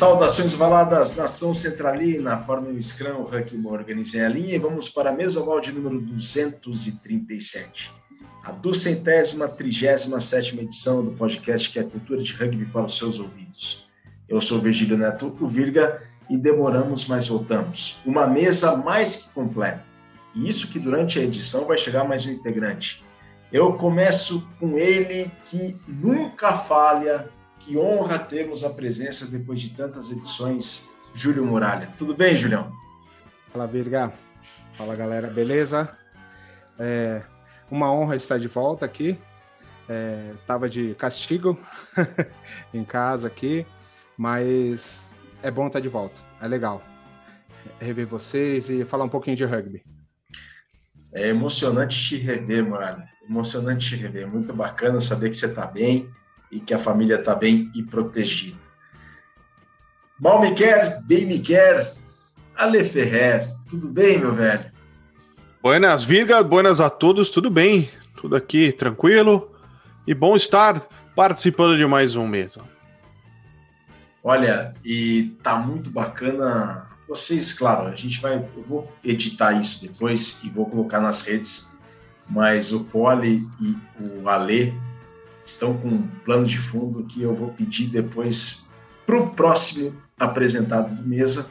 Saudações valadas, nação centralina, Fórmula Scrum, Huck organizem a linha e vamos para a mesa oval de número 237. A duzentésima, trigésima sétima edição do podcast que é cultura de rugby para os seus ouvidos. Eu sou Virgílio Neto, o Virga, e demoramos, mas voltamos. Uma mesa mais que completa. E isso que durante a edição vai chegar mais um integrante. Eu começo com ele que nunca falha, que honra termos a presença depois de tantas edições, Júlio Muralha. Tudo bem, Julião? Fala, Virga. Fala, galera. Beleza? É uma honra estar de volta aqui. É, tava de castigo em casa aqui, mas é bom estar de volta. É legal rever vocês e falar um pouquinho de rugby. É emocionante te rever, Muralha. Emocionante te rever. Muito bacana saber que você está bem e que a família está bem e protegida. Mal me quer, bem me quer. Ale Ferrer, tudo bem, meu velho? Buenas, Virga, buenas a todos, tudo bem? Tudo aqui tranquilo e bom estar participando de mais um mês. Olha, e tá muito bacana. Vocês, claro, a gente vai, eu vou editar isso depois e vou colocar nas redes, mas o Poli e o Ale estão com um plano de fundo que eu vou pedir depois para o próximo apresentado do mesa,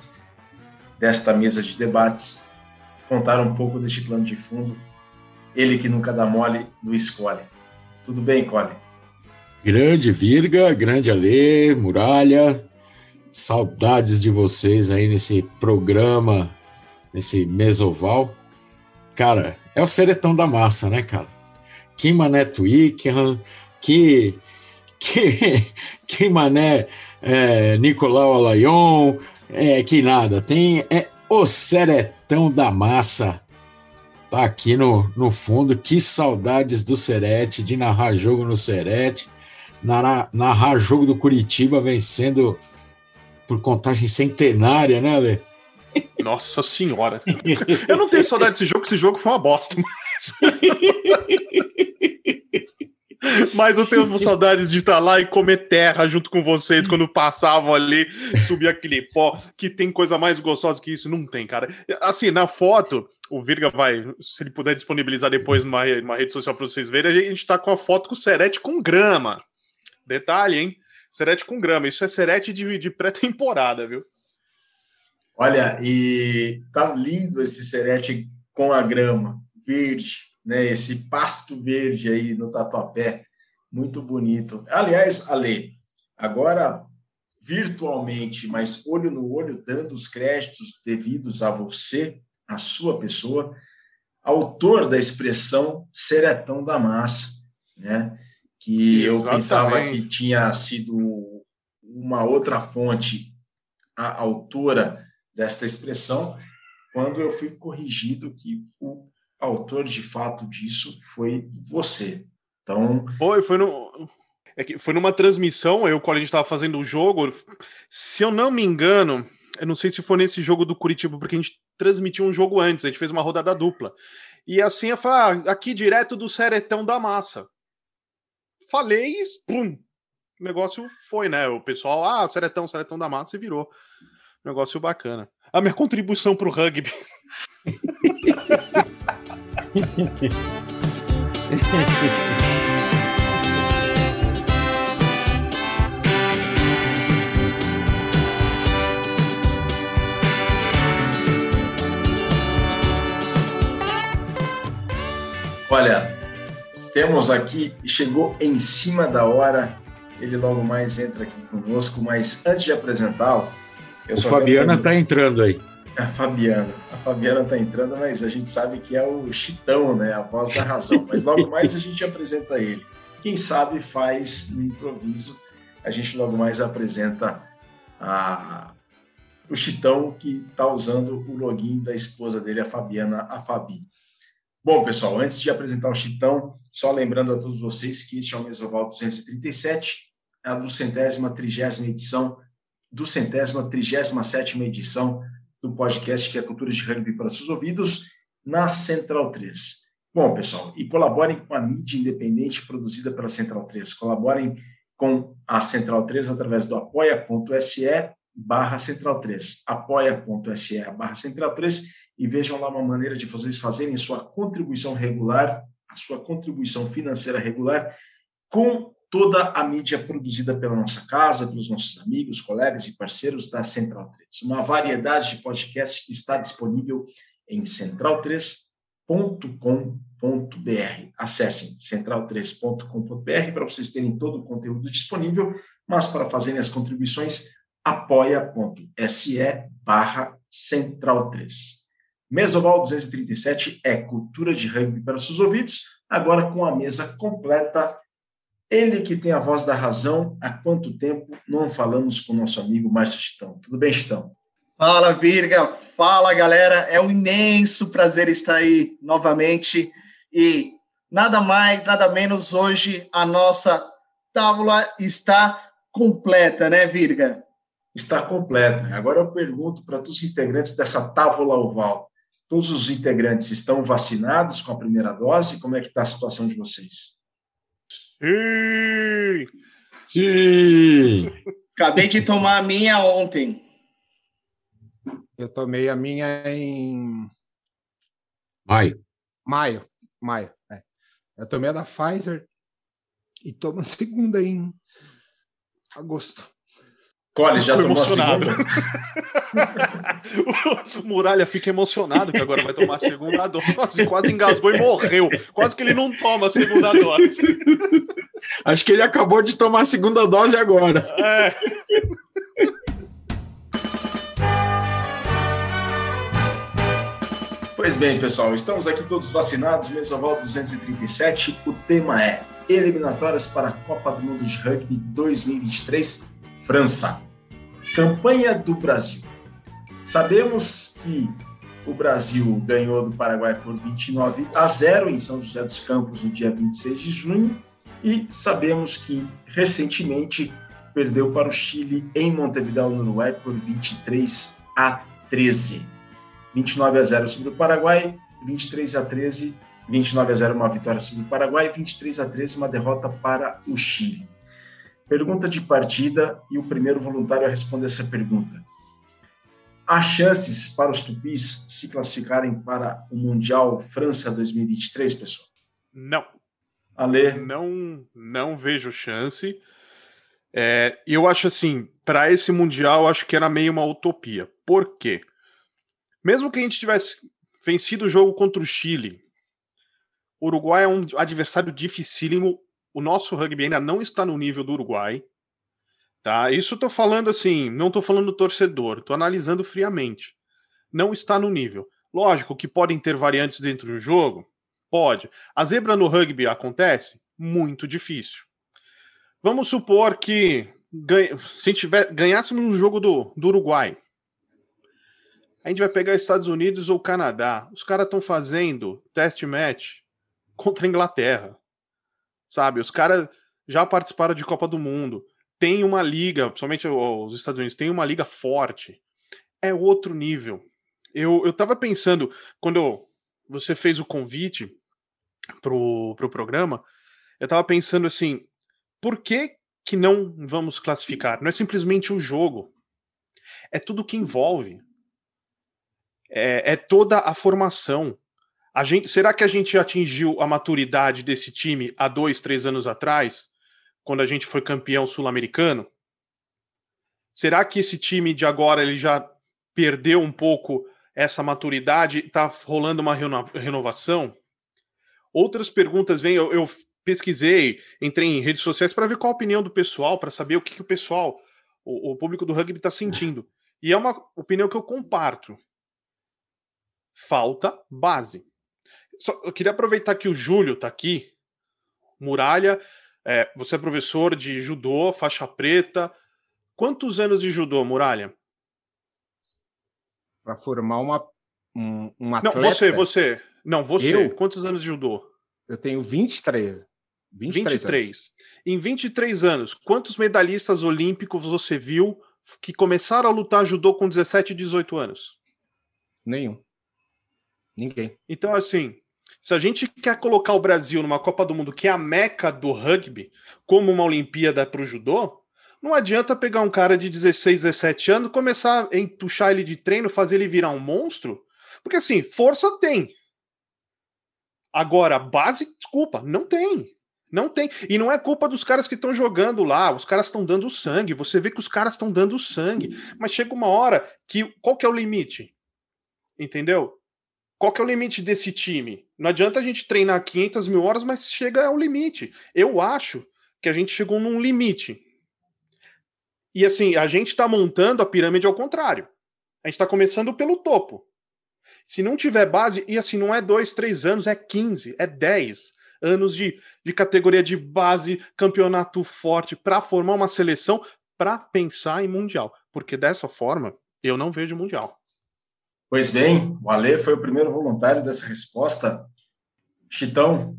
desta mesa de debates, contar um pouco deste plano de fundo. Ele que nunca dá mole, Luiz Cole. Tudo bem, Cole? Grande Virga, grande Alê, Muralha, saudades de vocês aí nesse programa, nesse mesoval. Cara, é o seretão da massa, né, cara? Que Mané Twickenham, que, que, que mané é, Nicolau Alayon, é, que nada, tem é, o Seretão da Massa. Tá aqui no, no fundo, que saudades do Serete, de narrar jogo no Serete, narrar, narrar jogo do Curitiba vencendo por contagem centenária, né, Ale? Nossa senhora. Eu não tenho saudade desse jogo, esse jogo foi uma bosta. Mas... Mas eu tenho saudades de estar lá e comer terra junto com vocês quando passavam ali, subir aquele pó. Que tem coisa mais gostosa que isso? Não tem, cara. Assim, na foto, o Virga vai, se ele puder disponibilizar depois numa, numa rede social para vocês verem, a gente tá com a foto com o Serete com grama. Detalhe, hein? Serete com grama. Isso é Serete de, de pré-temporada, viu? Olha, e tá lindo esse Serete com a grama verde né, esse pasto verde aí no Tatuapé, muito bonito. Aliás, Ale, agora virtualmente, mas olho no olho, dando os créditos devidos a você, a sua pessoa, autor da expressão seretão da massa, né? Que Exatamente. eu pensava que tinha sido uma outra fonte a autora desta expressão, quando eu fui corrigido que o autor de fato disso foi você. Então. Foi, foi no. É que foi numa transmissão, eu, quando a gente estava fazendo o jogo, se eu não me engano, eu não sei se foi nesse jogo do Curitiba, porque a gente transmitiu um jogo antes, a gente fez uma rodada dupla. E assim eu falei, ah, aqui direto do Seretão da Massa. Falei e pum, o negócio foi, né? O pessoal, ah, Seretão, Seretão da Massa, e virou. Negócio bacana. A minha contribuição para o rugby. Olha, temos aqui, chegou em cima da hora, ele logo mais entra aqui conosco, mas antes de apresentá-lo. O Fabiana está entrando aí. A Fabiana. A Fabiana está entrando, mas a gente sabe que é o Chitão, né? A voz da razão. Mas logo mais a gente apresenta ele. Quem sabe faz no improviso. A gente logo mais apresenta a, o Chitão que está usando o login da esposa dele, a Fabiana, a Fabi. Bom, pessoal, antes de apresentar o Chitão, só lembrando a todos vocês que este é o Mesoval 237, a do centésima trigésima edição, do centésima trigésima sétima edição do podcast que é Cultura de Rugby para seus ouvidos, na Central 3. Bom, pessoal, e colaborem com a mídia independente produzida pela Central 3. Colaborem com a Central 3 através do apoia.se barra central 3, apoia.se barra central 3 e vejam lá uma maneira de vocês fazerem sua contribuição regular, a sua contribuição financeira regular com toda a mídia produzida pela nossa casa, pelos nossos amigos, colegas e parceiros da Central 3. Uma variedade de podcasts que está disponível em central3.com.br. Acessem central3.com.br para vocês terem todo o conteúdo disponível, mas para fazerem as contribuições, apoia.se barra central 3. Mesoval 237 é cultura de rugby para seus ouvidos, agora com a mesa completa ele que tem a voz da razão, há quanto tempo não falamos com o nosso amigo Márcio Chitão? Tudo bem, Chitão? Fala, Virga. Fala, galera. É um imenso prazer estar aí novamente. E nada mais, nada menos, hoje a nossa tábua está completa, né, Virga? Está completa. Agora eu pergunto para todos os integrantes dessa tábua oval. Todos os integrantes estão vacinados com a primeira dose? Como é que está a situação de vocês? Sim! Sim! Acabei de tomar a minha ontem. Eu tomei a minha em Maio. maio. Maio, é. Eu tomei a da Pfizer e tomo a segunda em agosto. Cole, já tomou emocionado. a segunda? o Muralha fica emocionado que agora vai tomar a segunda dose. Quase engasgou e morreu. Quase que ele não toma a segunda dose. Acho que ele acabou de tomar a segunda dose agora. É. Pois bem, pessoal, estamos aqui todos vacinados, Mesoval 237. O tema é Eliminatórias para a Copa do Mundo de Rugby 2023, França. Campanha do Brasil. Sabemos que o Brasil ganhou do Paraguai por 29 a 0 em São José dos Campos no dia 26 de junho e sabemos que recentemente perdeu para o Chile em Montevideo, no Uruguai, por 23 a 13. 29 a 0 sobre o Paraguai, 23 a 13, 29 a 0 uma vitória sobre o Paraguai, 23 a 13 uma derrota para o Chile. Pergunta de partida e o primeiro voluntário a responder essa pergunta. Há chances para os tupis se classificarem para o Mundial França 2023, pessoal? Não, Ale, não, não vejo chance. É, eu acho assim, para esse Mundial, acho que era meio uma utopia. Por quê? Mesmo que a gente tivesse vencido o jogo contra o Chile, o Uruguai é um adversário dificílimo. O nosso rugby ainda não está no nível do Uruguai. Tá? Isso tô falando assim, não tô falando do torcedor, tô analisando friamente. Não está no nível. Lógico que podem ter variantes dentro do jogo, pode. A zebra no rugby acontece? Muito difícil. Vamos supor que se tiver, ganhássemos um jogo do, do Uruguai, a gente vai pegar Estados Unidos ou Canadá. Os caras estão fazendo test match contra a Inglaterra. Sabe? Os caras já participaram de Copa do Mundo. Tem uma liga, principalmente os Estados Unidos, tem uma liga forte. É outro nível. Eu, eu tava pensando, quando você fez o convite pro, pro programa, eu tava pensando assim, por que que não vamos classificar? Não é simplesmente o jogo. É tudo que envolve é, é toda a formação. Gente, será que a gente atingiu a maturidade desse time há dois, três anos atrás, quando a gente foi campeão sul-americano? Será que esse time de agora ele já perdeu um pouco essa maturidade? Está rolando uma reno- renovação? Outras perguntas vêm. Eu, eu pesquisei, entrei em redes sociais para ver qual a opinião do pessoal, para saber o que, que o pessoal, o, o público do rugby está sentindo. E é uma opinião que eu comparto falta base. Só, eu queria aproveitar que o Júlio está aqui. Muralha, é, você é professor de judô, faixa preta. Quantos anos de judô, Muralha? Para formar uma, um, um Não, atleta. você, você. Não, você. Eu? Quantos anos de judô? Eu tenho 23. 23. 23. anos. Em 23 anos, quantos medalhistas olímpicos você viu que começaram a lutar judô com 17 e 18 anos? Nenhum. Ninguém. Então, assim, se a gente quer colocar o Brasil numa Copa do Mundo que é a meca do rugby, como uma Olimpíada para o judô, Não adianta pegar um cara de 16, 17 anos, começar a entuchar ele de treino, fazer ele virar um monstro. Porque assim, força tem. Agora, base, desculpa, não tem. Não tem. E não é culpa dos caras que estão jogando lá. Os caras estão dando sangue. Você vê que os caras estão dando sangue. Mas chega uma hora que. Qual que é o limite? Entendeu? Qual que é o limite desse time? Não adianta a gente treinar 500 mil horas, mas chega ao limite. Eu acho que a gente chegou num limite. E assim, a gente está montando a pirâmide ao contrário. A gente está começando pelo topo. Se não tiver base, e assim, não é dois, três anos, é 15, é 10 anos de, de categoria de base, campeonato forte, para formar uma seleção para pensar em Mundial. Porque dessa forma, eu não vejo Mundial. Pois bem, o Ale foi o primeiro voluntário dessa resposta. Chitão.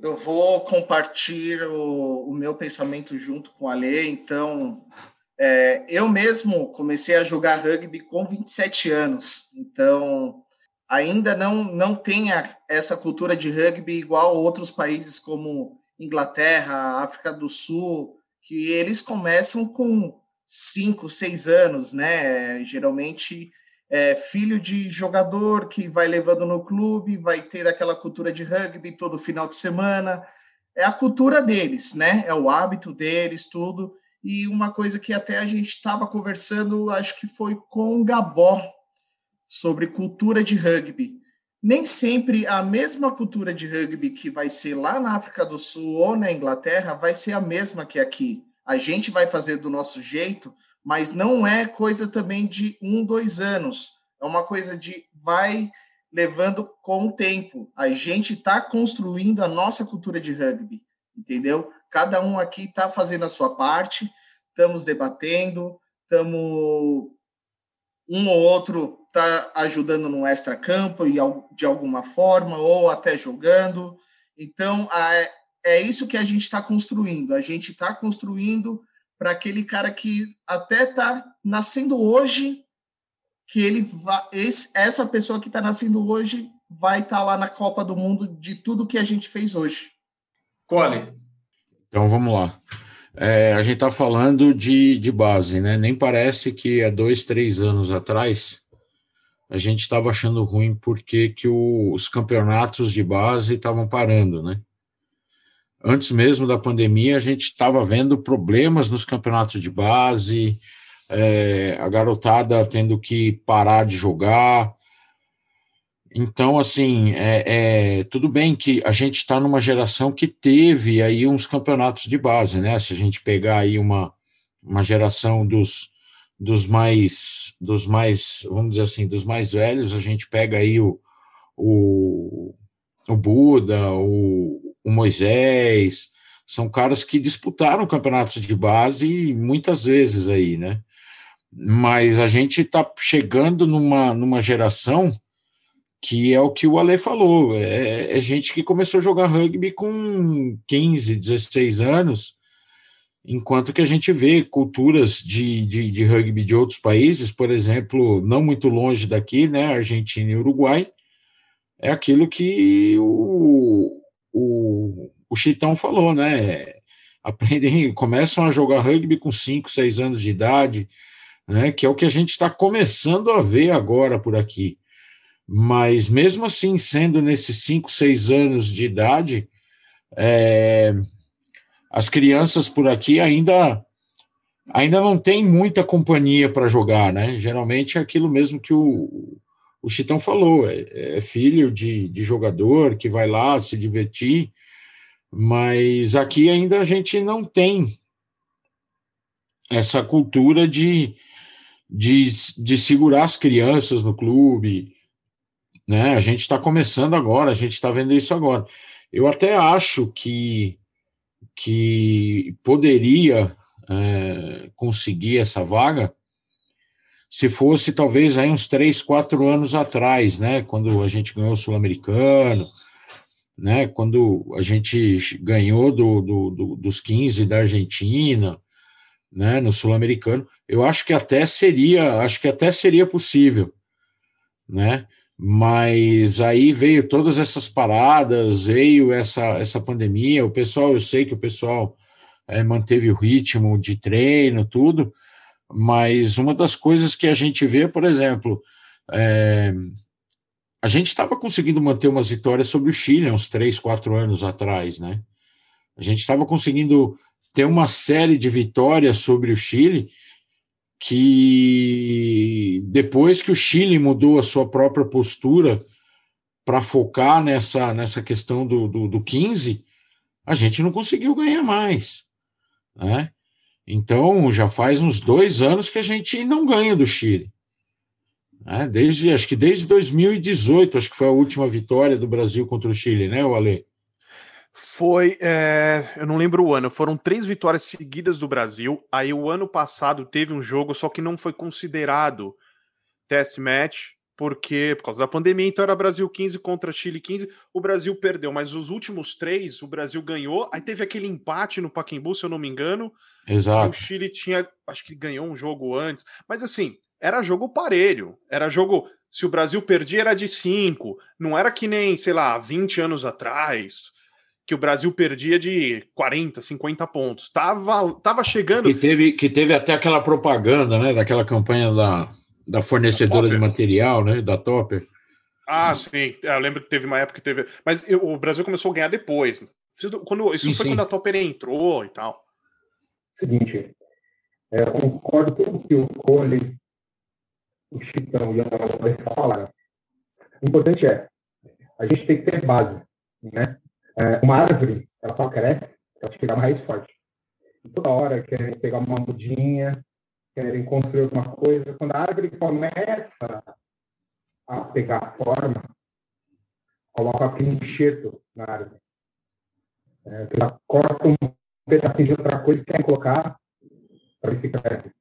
Eu vou compartilhar o, o meu pensamento junto com o Ale. Então, é, eu mesmo comecei a jogar rugby com 27 anos. Então, ainda não, não tem essa cultura de rugby igual outros países como Inglaterra, África do Sul, que eles começam com 5, 6 anos, né? Geralmente é, filho de jogador que vai levando no clube, vai ter aquela cultura de rugby todo final de semana. É a cultura deles, né? É o hábito deles, tudo. E uma coisa que até a gente estava conversando, acho que foi com o Gabó, sobre cultura de rugby. Nem sempre a mesma cultura de rugby que vai ser lá na África do Sul ou na Inglaterra vai ser a mesma que aqui. A gente vai fazer do nosso jeito, mas não é coisa também de um, dois anos. É uma coisa de vai levando com o tempo. A gente está construindo a nossa cultura de rugby, entendeu? Cada um aqui está fazendo a sua parte, estamos debatendo, estamos um ou outro está ajudando no extra-campo de alguma forma, ou até jogando. Então, é isso que a gente está construindo. A gente está construindo para aquele cara que até está nascendo hoje, que ele vai, esse, essa pessoa que está nascendo hoje vai estar tá lá na Copa do Mundo de tudo que a gente fez hoje. Cole. Então vamos lá. É, a gente está falando de, de base, né? Nem parece que há dois, três anos atrás a gente estava achando ruim porque que o, os campeonatos de base estavam parando, né? Antes mesmo da pandemia, a gente estava vendo problemas nos campeonatos de base, é, a garotada tendo que parar de jogar. Então, assim, é, é tudo bem que a gente está numa geração que teve aí uns campeonatos de base, né? Se a gente pegar aí uma, uma geração dos, dos mais, dos mais, vamos dizer assim, dos mais velhos, a gente pega aí o, o, o Buda, o, o Moisés, são caras que disputaram campeonatos de base muitas vezes aí, né? Mas a gente está chegando numa, numa geração que é o que o Ale falou, é, é, gente que começou a jogar rugby com 15, 16 anos, enquanto que a gente vê culturas de, de, de rugby de outros países, por exemplo, não muito longe daqui, né, Argentina e Uruguai, é aquilo que o, o, o Chitão falou, né? Aprendem, começam a jogar rugby com 5, 6 anos de idade, né? Que é o que a gente está começando a ver agora por aqui. Mas mesmo assim, sendo nesses 5, 6 anos de idade, é, as crianças por aqui ainda ainda não tem muita companhia para jogar, né? Geralmente é aquilo mesmo que o, o Chitão falou, é, é filho de, de jogador que vai lá se divertir, mas aqui ainda a gente não tem essa cultura de, de, de segurar as crianças no clube, né? A gente está começando agora, a gente está vendo isso agora. Eu até acho que, que poderia é, conseguir essa vaga se fosse talvez aí uns três, quatro anos atrás, né, quando a gente ganhou o Sul-Americano, né, quando a gente ganhou do, do, do, dos 15 da Argentina, né, no Sul-Americano, eu acho que até seria, acho que até seria possível, né, mas aí veio todas essas paradas, veio essa, essa pandemia, o pessoal, eu sei que o pessoal é, manteve o ritmo de treino, tudo, mas uma das coisas que a gente vê, por exemplo, é, a gente estava conseguindo manter umas vitórias sobre o Chile uns três, quatro anos atrás, né? A gente estava conseguindo ter uma série de vitórias sobre o Chile que depois que o Chile mudou a sua própria postura para focar nessa, nessa questão do, do, do 15, a gente não conseguiu ganhar mais. Né? Então, já faz uns dois anos que a gente não ganha do Chile. Né? Desde, acho que desde 2018, acho que foi a última vitória do Brasil contra o Chile, né, Ale? Foi, é, eu não lembro o ano, foram três vitórias seguidas do Brasil. Aí o ano passado teve um jogo, só que não foi considerado test match, porque por causa da pandemia, então era Brasil 15 contra Chile 15. O Brasil perdeu, mas os últimos três o Brasil ganhou. Aí teve aquele empate no Pacaembu, se eu não me engano. Exato. O Chile tinha, acho que ganhou um jogo antes, mas assim, era jogo parelho. Era jogo, se o Brasil perdia era de cinco, não era que nem, sei lá, 20 anos atrás que o Brasil perdia de 40, 50 pontos. Tava, tava chegando. Que teve, que teve até aquela propaganda, né? Daquela campanha da, da fornecedora da de material, né? Da Topper. Ah, sim. É, eu lembro que teve uma época que teve. Mas eu, o Brasil começou a ganhar depois. Quando, isso sim, foi sim. quando a Topper entrou e tal. Seguinte, é, eu concordo com o que o Cole, o Chitão e o André falaram. O importante é, a gente tem que ter base, né? É, uma árvore, ela só cresce se ela tiver uma raiz forte. E toda hora querem pegar uma mudinha, querem construir alguma coisa. Quando a árvore começa a pegar forma, coloca aquele enxerto na árvore. É, ela corta um pedacinho de outra coisa que quer colocar para ver se cresce.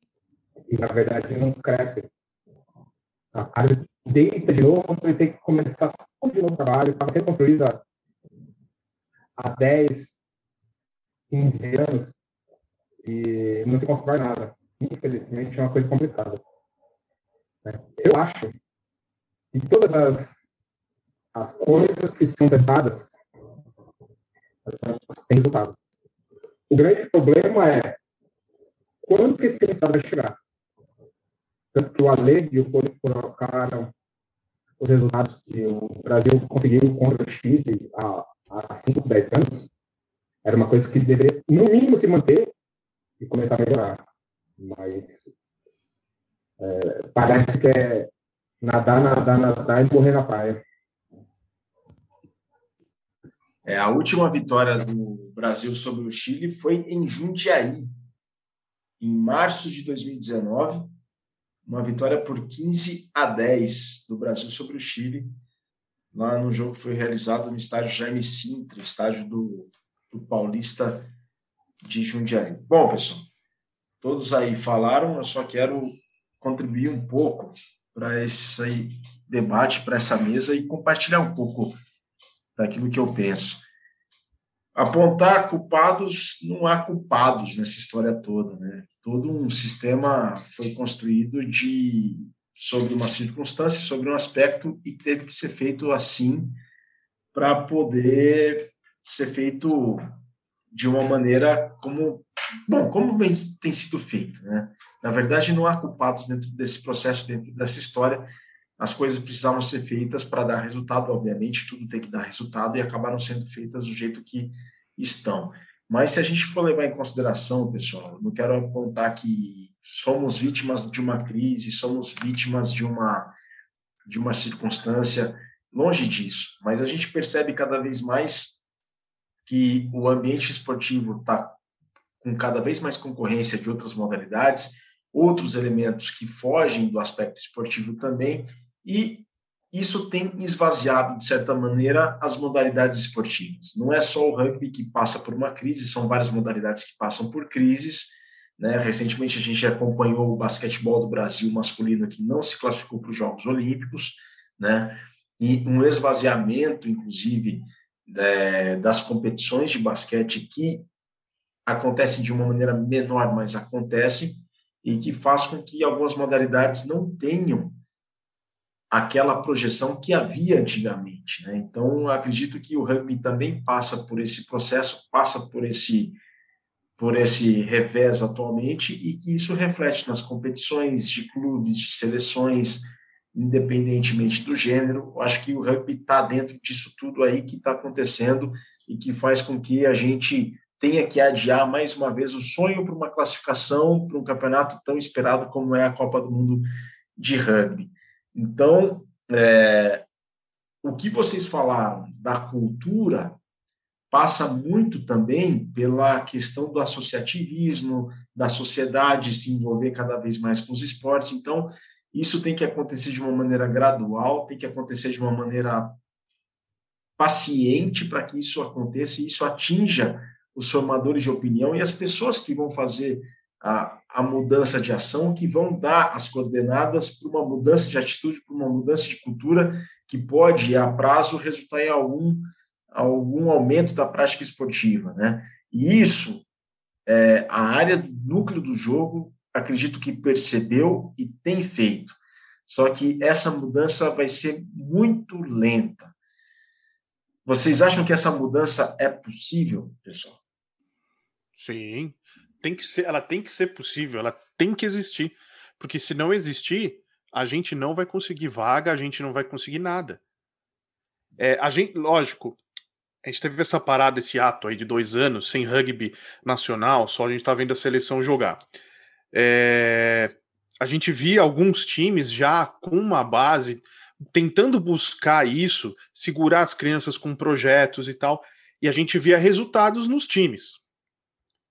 E, na verdade, não cresce. A árvore deita de novo, vai ter que começar tudo de novo o trabalho. Estava sendo construída há 10, 15 anos e não se constrói nada. Infelizmente, é uma coisa complicada. Né? Eu acho que todas as, as coisas que são tentadas têm resultado. O grande problema é quando que esse resultado vai chegar. Tanto que o Ale e o Poli colocaram os resultados que o Brasil conseguiu contra o Chile há há 5, 10 anos, era uma coisa que deveria, no mínimo, se manter e começar a melhorar. Mas é, parece que é nadar, nadar, nadar e morrer na praia. É, a última vitória do Brasil sobre o Chile foi em Jundiaí, em março de 2019, uma vitória por 15 a 10 do Brasil sobre o Chile lá no jogo que foi realizado no estádio Jaime Sintra, estádio do, do Paulista de Jundiaí. Bom, pessoal, todos aí falaram, eu só quero contribuir um pouco para esse debate, para essa mesa e compartilhar um pouco daquilo que eu penso. Apontar culpados, não há culpados nessa história toda, né? Todo um sistema foi construído de sobre uma circunstância, sobre um aspecto e teve que ser feito assim para poder ser feito de uma maneira como bom como vem, tem sido feito né? Na verdade não há culpados dentro desse processo dentro dessa história. As coisas precisavam ser feitas para dar resultado obviamente tudo tem que dar resultado e acabaram sendo feitas do jeito que estão. Mas se a gente for levar em consideração pessoal não quero apontar que somos vítimas de uma crise, somos vítimas de uma de uma circunstância longe disso, mas a gente percebe cada vez mais que o ambiente esportivo está com cada vez mais concorrência de outras modalidades, outros elementos que fogem do aspecto esportivo também, e isso tem esvaziado, de certa maneira, as modalidades esportivas. Não é só o rugby que passa por uma crise, são várias modalidades que passam por crises, né? Recentemente a gente acompanhou o basquetebol do Brasil masculino que não se classificou para os Jogos Olímpicos, né? e um esvaziamento, inclusive, é, das competições de basquete que acontecem de uma maneira menor, mas acontecem, e que faz com que algumas modalidades não tenham aquela projeção que havia antigamente. Né? Então, acredito que o rugby também passa por esse processo, passa por esse por esse revés atualmente e que isso reflete nas competições de clubes, de seleções, independentemente do gênero. Acho que o rugby está dentro disso tudo aí que está acontecendo e que faz com que a gente tenha que adiar mais uma vez o sonho para uma classificação para um campeonato tão esperado como é a Copa do Mundo de rugby. Então, é, o que vocês falaram da cultura passa muito também pela questão do associativismo, da sociedade se envolver cada vez mais com os esportes. Então, isso tem que acontecer de uma maneira gradual, tem que acontecer de uma maneira paciente para que isso aconteça e isso atinja os formadores de opinião e as pessoas que vão fazer a, a mudança de ação, que vão dar as coordenadas para uma mudança de atitude, para uma mudança de cultura que pode, a prazo, resultar em algum algum aumento da prática esportiva, né? E isso, é, a área do núcleo do jogo, acredito que percebeu e tem feito. Só que essa mudança vai ser muito lenta. Vocês acham que essa mudança é possível, pessoal? Sim, tem que ser, ela tem que ser possível, ela tem que existir, porque se não existir, a gente não vai conseguir vaga, a gente não vai conseguir nada. É, a gente, lógico, a gente teve essa parada, esse ato aí de dois anos sem rugby nacional, só a gente tá vendo a seleção jogar. É, a gente via alguns times já com uma base tentando buscar isso, segurar as crianças com projetos e tal, e a gente via resultados nos times.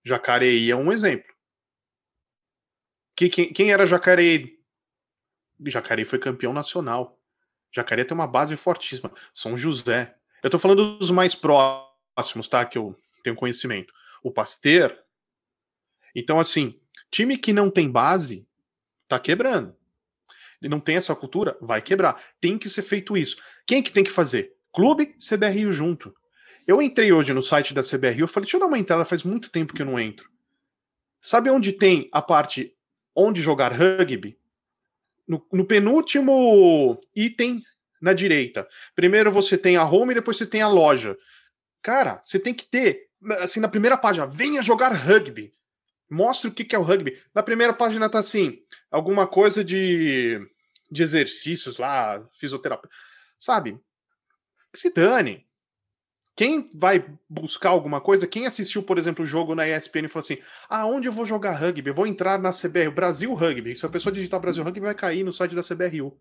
Jacareí é um exemplo. Que, quem, quem era Jacareí? Jacareí foi campeão nacional. Jacareí tem uma base fortíssima. São José, eu tô falando dos mais próximos, tá? Que eu tenho conhecimento. O Pasteur. Então, assim, time que não tem base, tá quebrando. E não tem essa cultura, vai quebrar. Tem que ser feito isso. Quem que tem que fazer? Clube, CBRU junto. Eu entrei hoje no site da CBRU, eu falei, deixa eu dar uma entrada, faz muito tempo que eu não entro. Sabe onde tem a parte onde jogar rugby? No, no penúltimo item na direita. Primeiro você tem a home e depois você tem a loja. Cara, você tem que ter, assim, na primeira página, venha jogar rugby. Mostre o que é o rugby. Na primeira página tá assim, alguma coisa de, de exercícios lá, fisioterapia. Sabe? Se dane. Quem vai buscar alguma coisa, quem assistiu, por exemplo, o jogo na ESPN e falou assim: ah, eu vou jogar rugby? Eu vou entrar na CBR, Brasil Rugby. Se a pessoa digitar Brasil Rugby, vai cair no site da CBRU.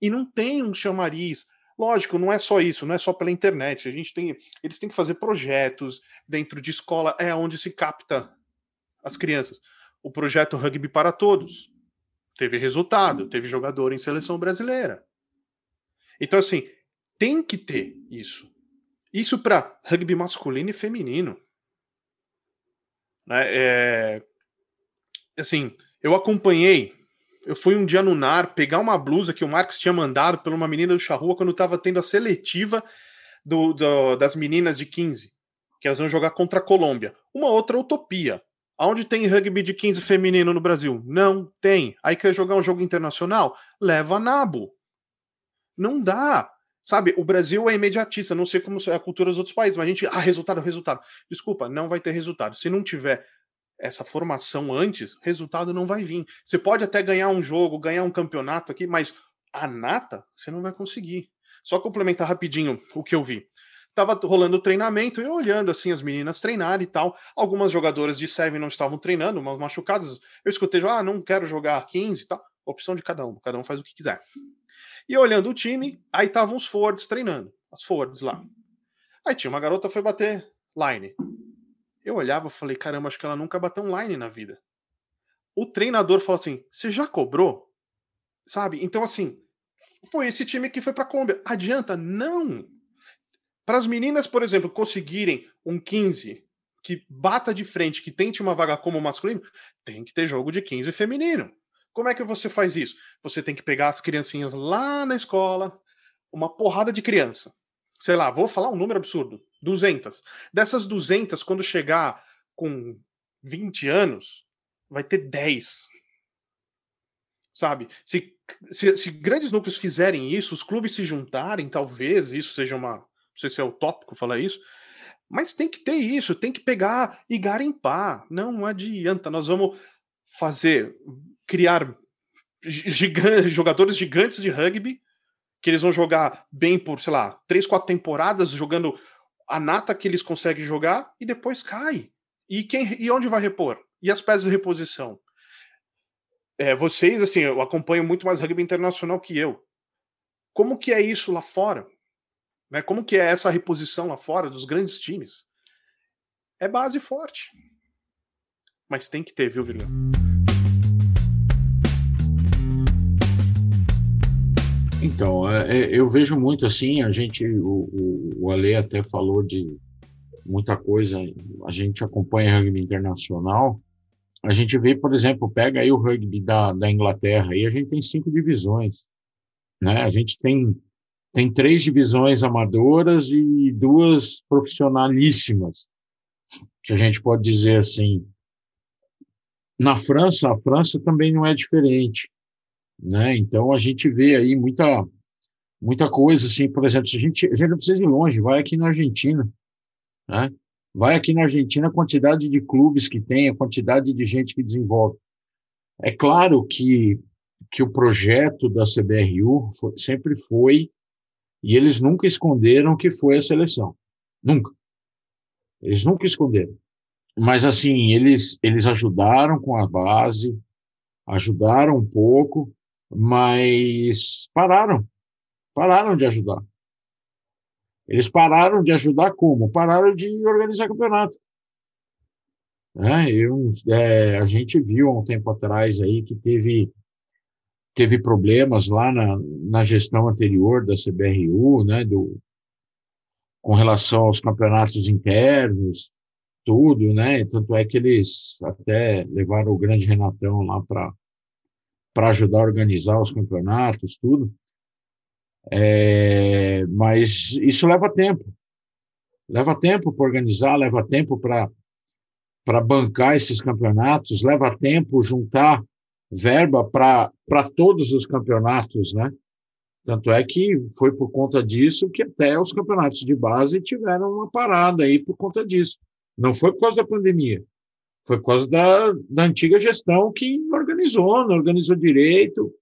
E não tem um chamariz. Lógico, não é só isso, não é só pela internet. A gente tem, eles têm que fazer projetos dentro de escola, é onde se capta as crianças. O projeto Rugby para Todos teve resultado, teve jogador em seleção brasileira. Então, assim, tem que ter isso. Isso para rugby masculino e feminino. Né? É, assim, eu acompanhei eu fui um dia no NAR pegar uma blusa que o Marcos tinha mandado por uma menina do Charrua quando estava tendo a seletiva do, do, das meninas de 15, que elas vão jogar contra a Colômbia. Uma outra utopia. Aonde tem rugby de 15 feminino no Brasil? Não tem. Aí quer jogar um jogo internacional? Leva nabo. Não dá. Sabe, o Brasil é imediatista, não sei como é a cultura dos outros países, mas a gente, ah, resultado, resultado. Desculpa, não vai ter resultado. Se não tiver essa formação antes, resultado não vai vir. Você pode até ganhar um jogo, ganhar um campeonato aqui, mas a nata você não vai conseguir. Só complementar rapidinho o que eu vi. Tava rolando o treinamento e olhando assim as meninas treinarem e tal. Algumas jogadoras de Seven não estavam treinando, umas machucadas. Eu escutei, ah, não quero jogar 15 e tal. Opção de cada um, cada um faz o que quiser. E olhando o time, aí estavam os forwards treinando, as forwards lá. Aí tinha uma garota foi bater line. Eu olhava e falei, caramba, acho que ela nunca bateu online na vida. O treinador falou assim: você já cobrou? Sabe? Então, assim, foi esse time que foi para a Colômbia. Adianta? Não! Para as meninas, por exemplo, conseguirem um 15 que bata de frente, que tente uma vaga como masculino, tem que ter jogo de 15 feminino. Como é que você faz isso? Você tem que pegar as criancinhas lá na escola, uma porrada de criança. Sei lá, vou falar um número absurdo. 200. Dessas 200, quando chegar com 20 anos, vai ter 10. Sabe? Se, se, se, grandes núcleos fizerem isso, os clubes se juntarem, talvez isso seja uma. Não sei se é utópico falar isso. Mas tem que ter isso, tem que pegar e garimpar. Não adianta, nós vamos fazer, criar gigantes, jogadores gigantes de rugby, que eles vão jogar bem por, sei lá, três, quatro temporadas, jogando a nata que eles conseguem jogar, e depois cai. E, quem, e onde vai repor? E as peças de reposição? É, vocês, assim, eu acompanho muito mais rugby internacional que eu. Como que é isso lá fora? Né? Como que é essa reposição lá fora dos grandes times? É base forte. Mas tem que ter, viu, Virgão? Então, é, é, eu vejo muito assim, a gente, o, o Ale até falou de muita coisa, a gente acompanha rugby internacional, a gente vê, por exemplo, pega aí o rugby da, da Inglaterra, aí a gente tem cinco divisões, né? A gente tem, tem três divisões amadoras e duas profissionalíssimas, que a gente pode dizer assim. Na França, a França também não é diferente né? Então a gente vê aí muita muita coisa assim, por exemplo, se a gente a gente não precisa ir longe, vai aqui na Argentina, né? Vai aqui na Argentina a quantidade de clubes que tem, a quantidade de gente que desenvolve. É claro que que o projeto da CBRU foi, sempre foi e eles nunca esconderam que foi a seleção. Nunca. Eles nunca esconderam. Mas assim, eles eles ajudaram com a base, ajudaram um pouco, mas pararam, pararam de ajudar. Eles pararam de ajudar como? Pararam de organizar campeonato. É, eu, é, a gente viu há um tempo atrás aí que teve teve problemas lá na, na gestão anterior da CBRU, né, do, com relação aos campeonatos internos, tudo, né, tanto é que eles até levaram o grande Renatão lá para para ajudar a organizar os campeonatos, tudo. É, mas isso leva tempo. Leva tempo para organizar, leva tempo para para bancar esses campeonatos, leva tempo juntar verba para todos os campeonatos, né? Tanto é que foi por conta disso que até os campeonatos de base tiveram uma parada aí por conta disso. Não foi por causa da pandemia. Foi por causa da, da antiga gestão que organizou, não organizou direito,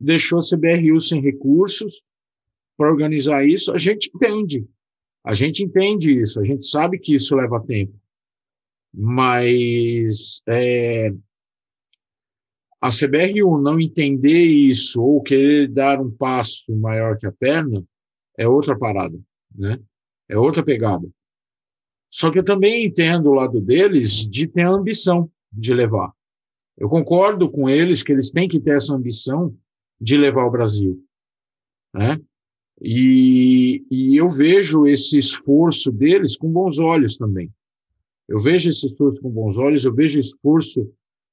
deixou a CBRU sem recursos para organizar isso. A gente entende. A gente entende isso, a gente sabe que isso leva tempo. Mas é, a CBRU não entender isso ou querer dar um passo maior que a perna é outra parada, né? É outra pegada. Só que eu também entendo o lado deles de ter a ambição de levar. Eu concordo com eles que eles têm que ter essa ambição de levar o Brasil. Né? E, e eu vejo esse esforço deles com bons olhos também. Eu vejo esse esforço com bons olhos, eu vejo esforço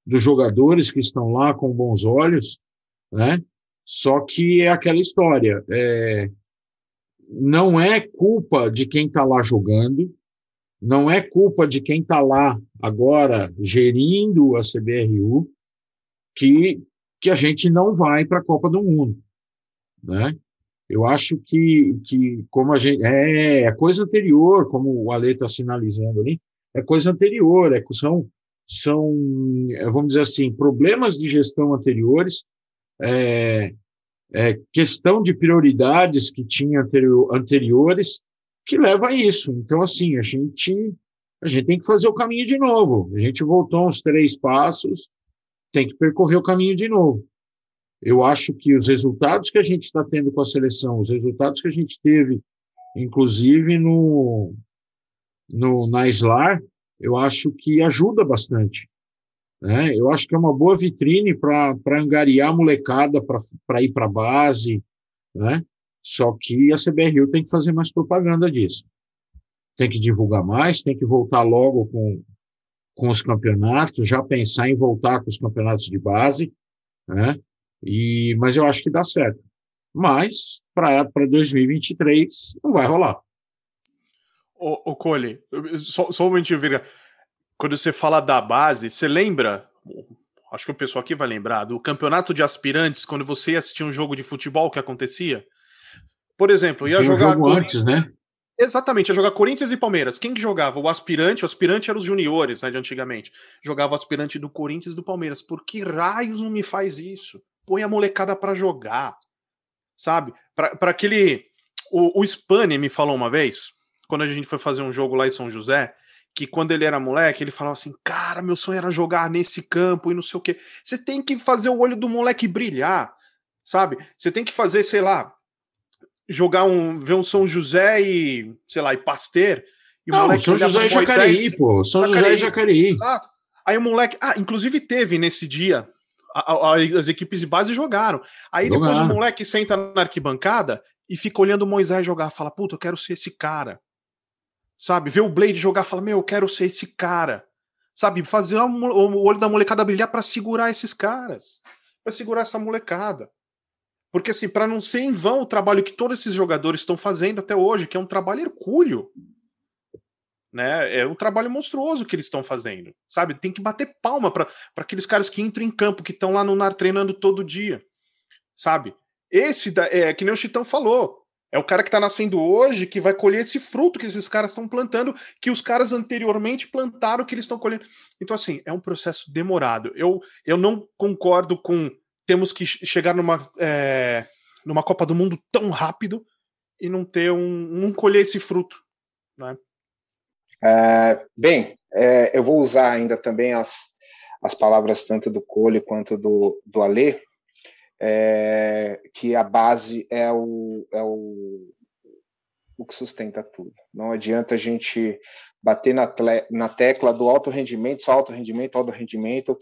dos jogadores que estão lá com bons olhos, né? Só que é aquela história, é, não é culpa de quem está lá jogando, não é culpa de quem está lá agora gerindo a CBRU que, que a gente não vai para a Copa do Mundo, né? Eu acho que, que como a gente é, é coisa anterior, como o Ale está sinalizando ali, é coisa anterior, é, são, são, vamos dizer assim, problemas de gestão anteriores, é, é, questão de prioridades que tinha anterior, anteriores que leva a isso. Então, assim, a gente, a gente tem que fazer o caminho de novo. A gente voltou uns três passos, tem que percorrer o caminho de novo. Eu acho que os resultados que a gente está tendo com a seleção, os resultados que a gente teve, inclusive no, no na SLAR, eu acho que ajuda bastante. Né? Eu acho que é uma boa vitrine para angariar a molecada para ir para a base, né? Só que a CBRU tem que fazer mais propaganda disso. Tem que divulgar mais, tem que voltar logo com, com os campeonatos, já pensar em voltar com os campeonatos de base, né? E, mas eu acho que dá certo. Mas para 2023 não vai rolar. Ô, ô Cole, só, só um momentinho, Vira. Quando você fala da base, você lembra? Acho que o pessoal aqui vai lembrar do campeonato de aspirantes, quando você assistia um jogo de futebol que acontecia? Por exemplo, ia jogar. jogo antes, né? Exatamente, ia jogar Corinthians e Palmeiras. Quem que jogava? O aspirante, o aspirante era os juniores, né, de antigamente. Jogava o aspirante do Corinthians e do Palmeiras. Por que raios não me faz isso? Põe a molecada para jogar, sabe? Para aquele... O, o Spani me falou uma vez, quando a gente foi fazer um jogo lá em São José, que quando ele era moleque, ele falava assim: Cara, meu sonho era jogar nesse campo e não sei o quê. Você tem que fazer o olho do moleque brilhar, sabe? Você tem que fazer, sei lá, jogar um. ver um São José e, sei lá, e Pasteur. E o não, moleque São José e Jacareí, pô. São Jacareí. José e Jacareí. Exato. Aí o moleque. Ah, inclusive teve nesse dia. A, a, as equipes de base jogaram. Aí jogaram. depois o moleque senta na arquibancada e fica olhando o Moisés jogar. Fala, puta, eu quero ser esse cara. Sabe? Vê o Blade jogar fala, meu, eu quero ser esse cara. Sabe? Fazer o olho da molecada brilhar para segurar esses caras. para segurar essa molecada. Porque, assim, para não ser em vão o trabalho que todos esses jogadores estão fazendo até hoje, que é um trabalho hercúleo. Né? É um trabalho monstruoso que eles estão fazendo, sabe? Tem que bater palma para aqueles caras que entram em campo, que estão lá no NAR treinando todo dia, sabe? Esse da, é que nem o Chitão falou. É o cara que está nascendo hoje que vai colher esse fruto que esses caras estão plantando, que os caras anteriormente plantaram, que eles estão colhendo. Então, assim, é um processo demorado. Eu, eu não concordo com temos que chegar numa, é, numa Copa do Mundo tão rápido e não ter um, colher esse fruto, né? É, bem, é, eu vou usar ainda também as, as palavras tanto do Cole quanto do, do Alê, é, que a base é o, é o, o que sustenta tudo. Não adianta a gente bater na, na tecla do alto rendimento, só alto rendimento, alto rendimento.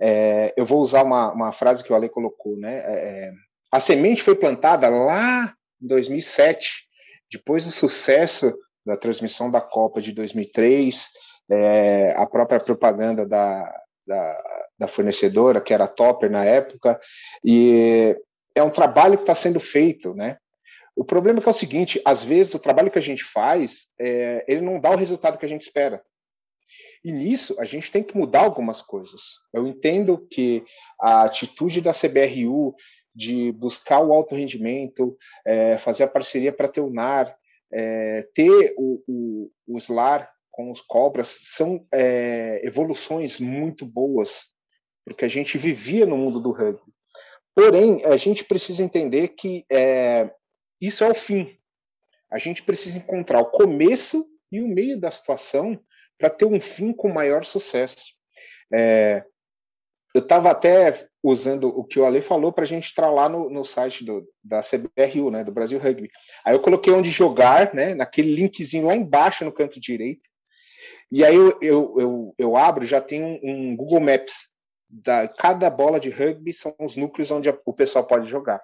É, eu vou usar uma, uma frase que o Ale colocou, né? É, é a semente foi plantada lá em 2007, depois do sucesso da transmissão da Copa de 2003, é, a própria propaganda da, da, da, fornecedora, que era a Topper na época, e é um trabalho que está sendo feito, né? O problema é que é o seguinte, às vezes o trabalho que a gente faz, é, ele não dá o resultado que a gente espera. E nisso a gente tem que mudar algumas coisas. Eu entendo que a atitude da CBRU de buscar o alto rendimento, é, fazer a parceria para ter o NAR, é, ter o, o, o, SLAR com os cobras, são é, evoluções muito boas, porque a gente vivia no mundo do rugby. Porém, a gente precisa entender que é, isso é o fim. A gente precisa encontrar o começo e o meio da situação para ter um fim com maior sucesso. É, eu estava até usando o que o Ale falou para a gente entrar lá no, no site do, da CBRU, né, do Brasil Rugby. Aí eu coloquei onde jogar, né, naquele linkzinho lá embaixo no canto direito. E aí eu, eu, eu, eu abro, já tem um, um, Google Maps. Da, cada bola de rugby são os núcleos onde a, o pessoal pode jogar.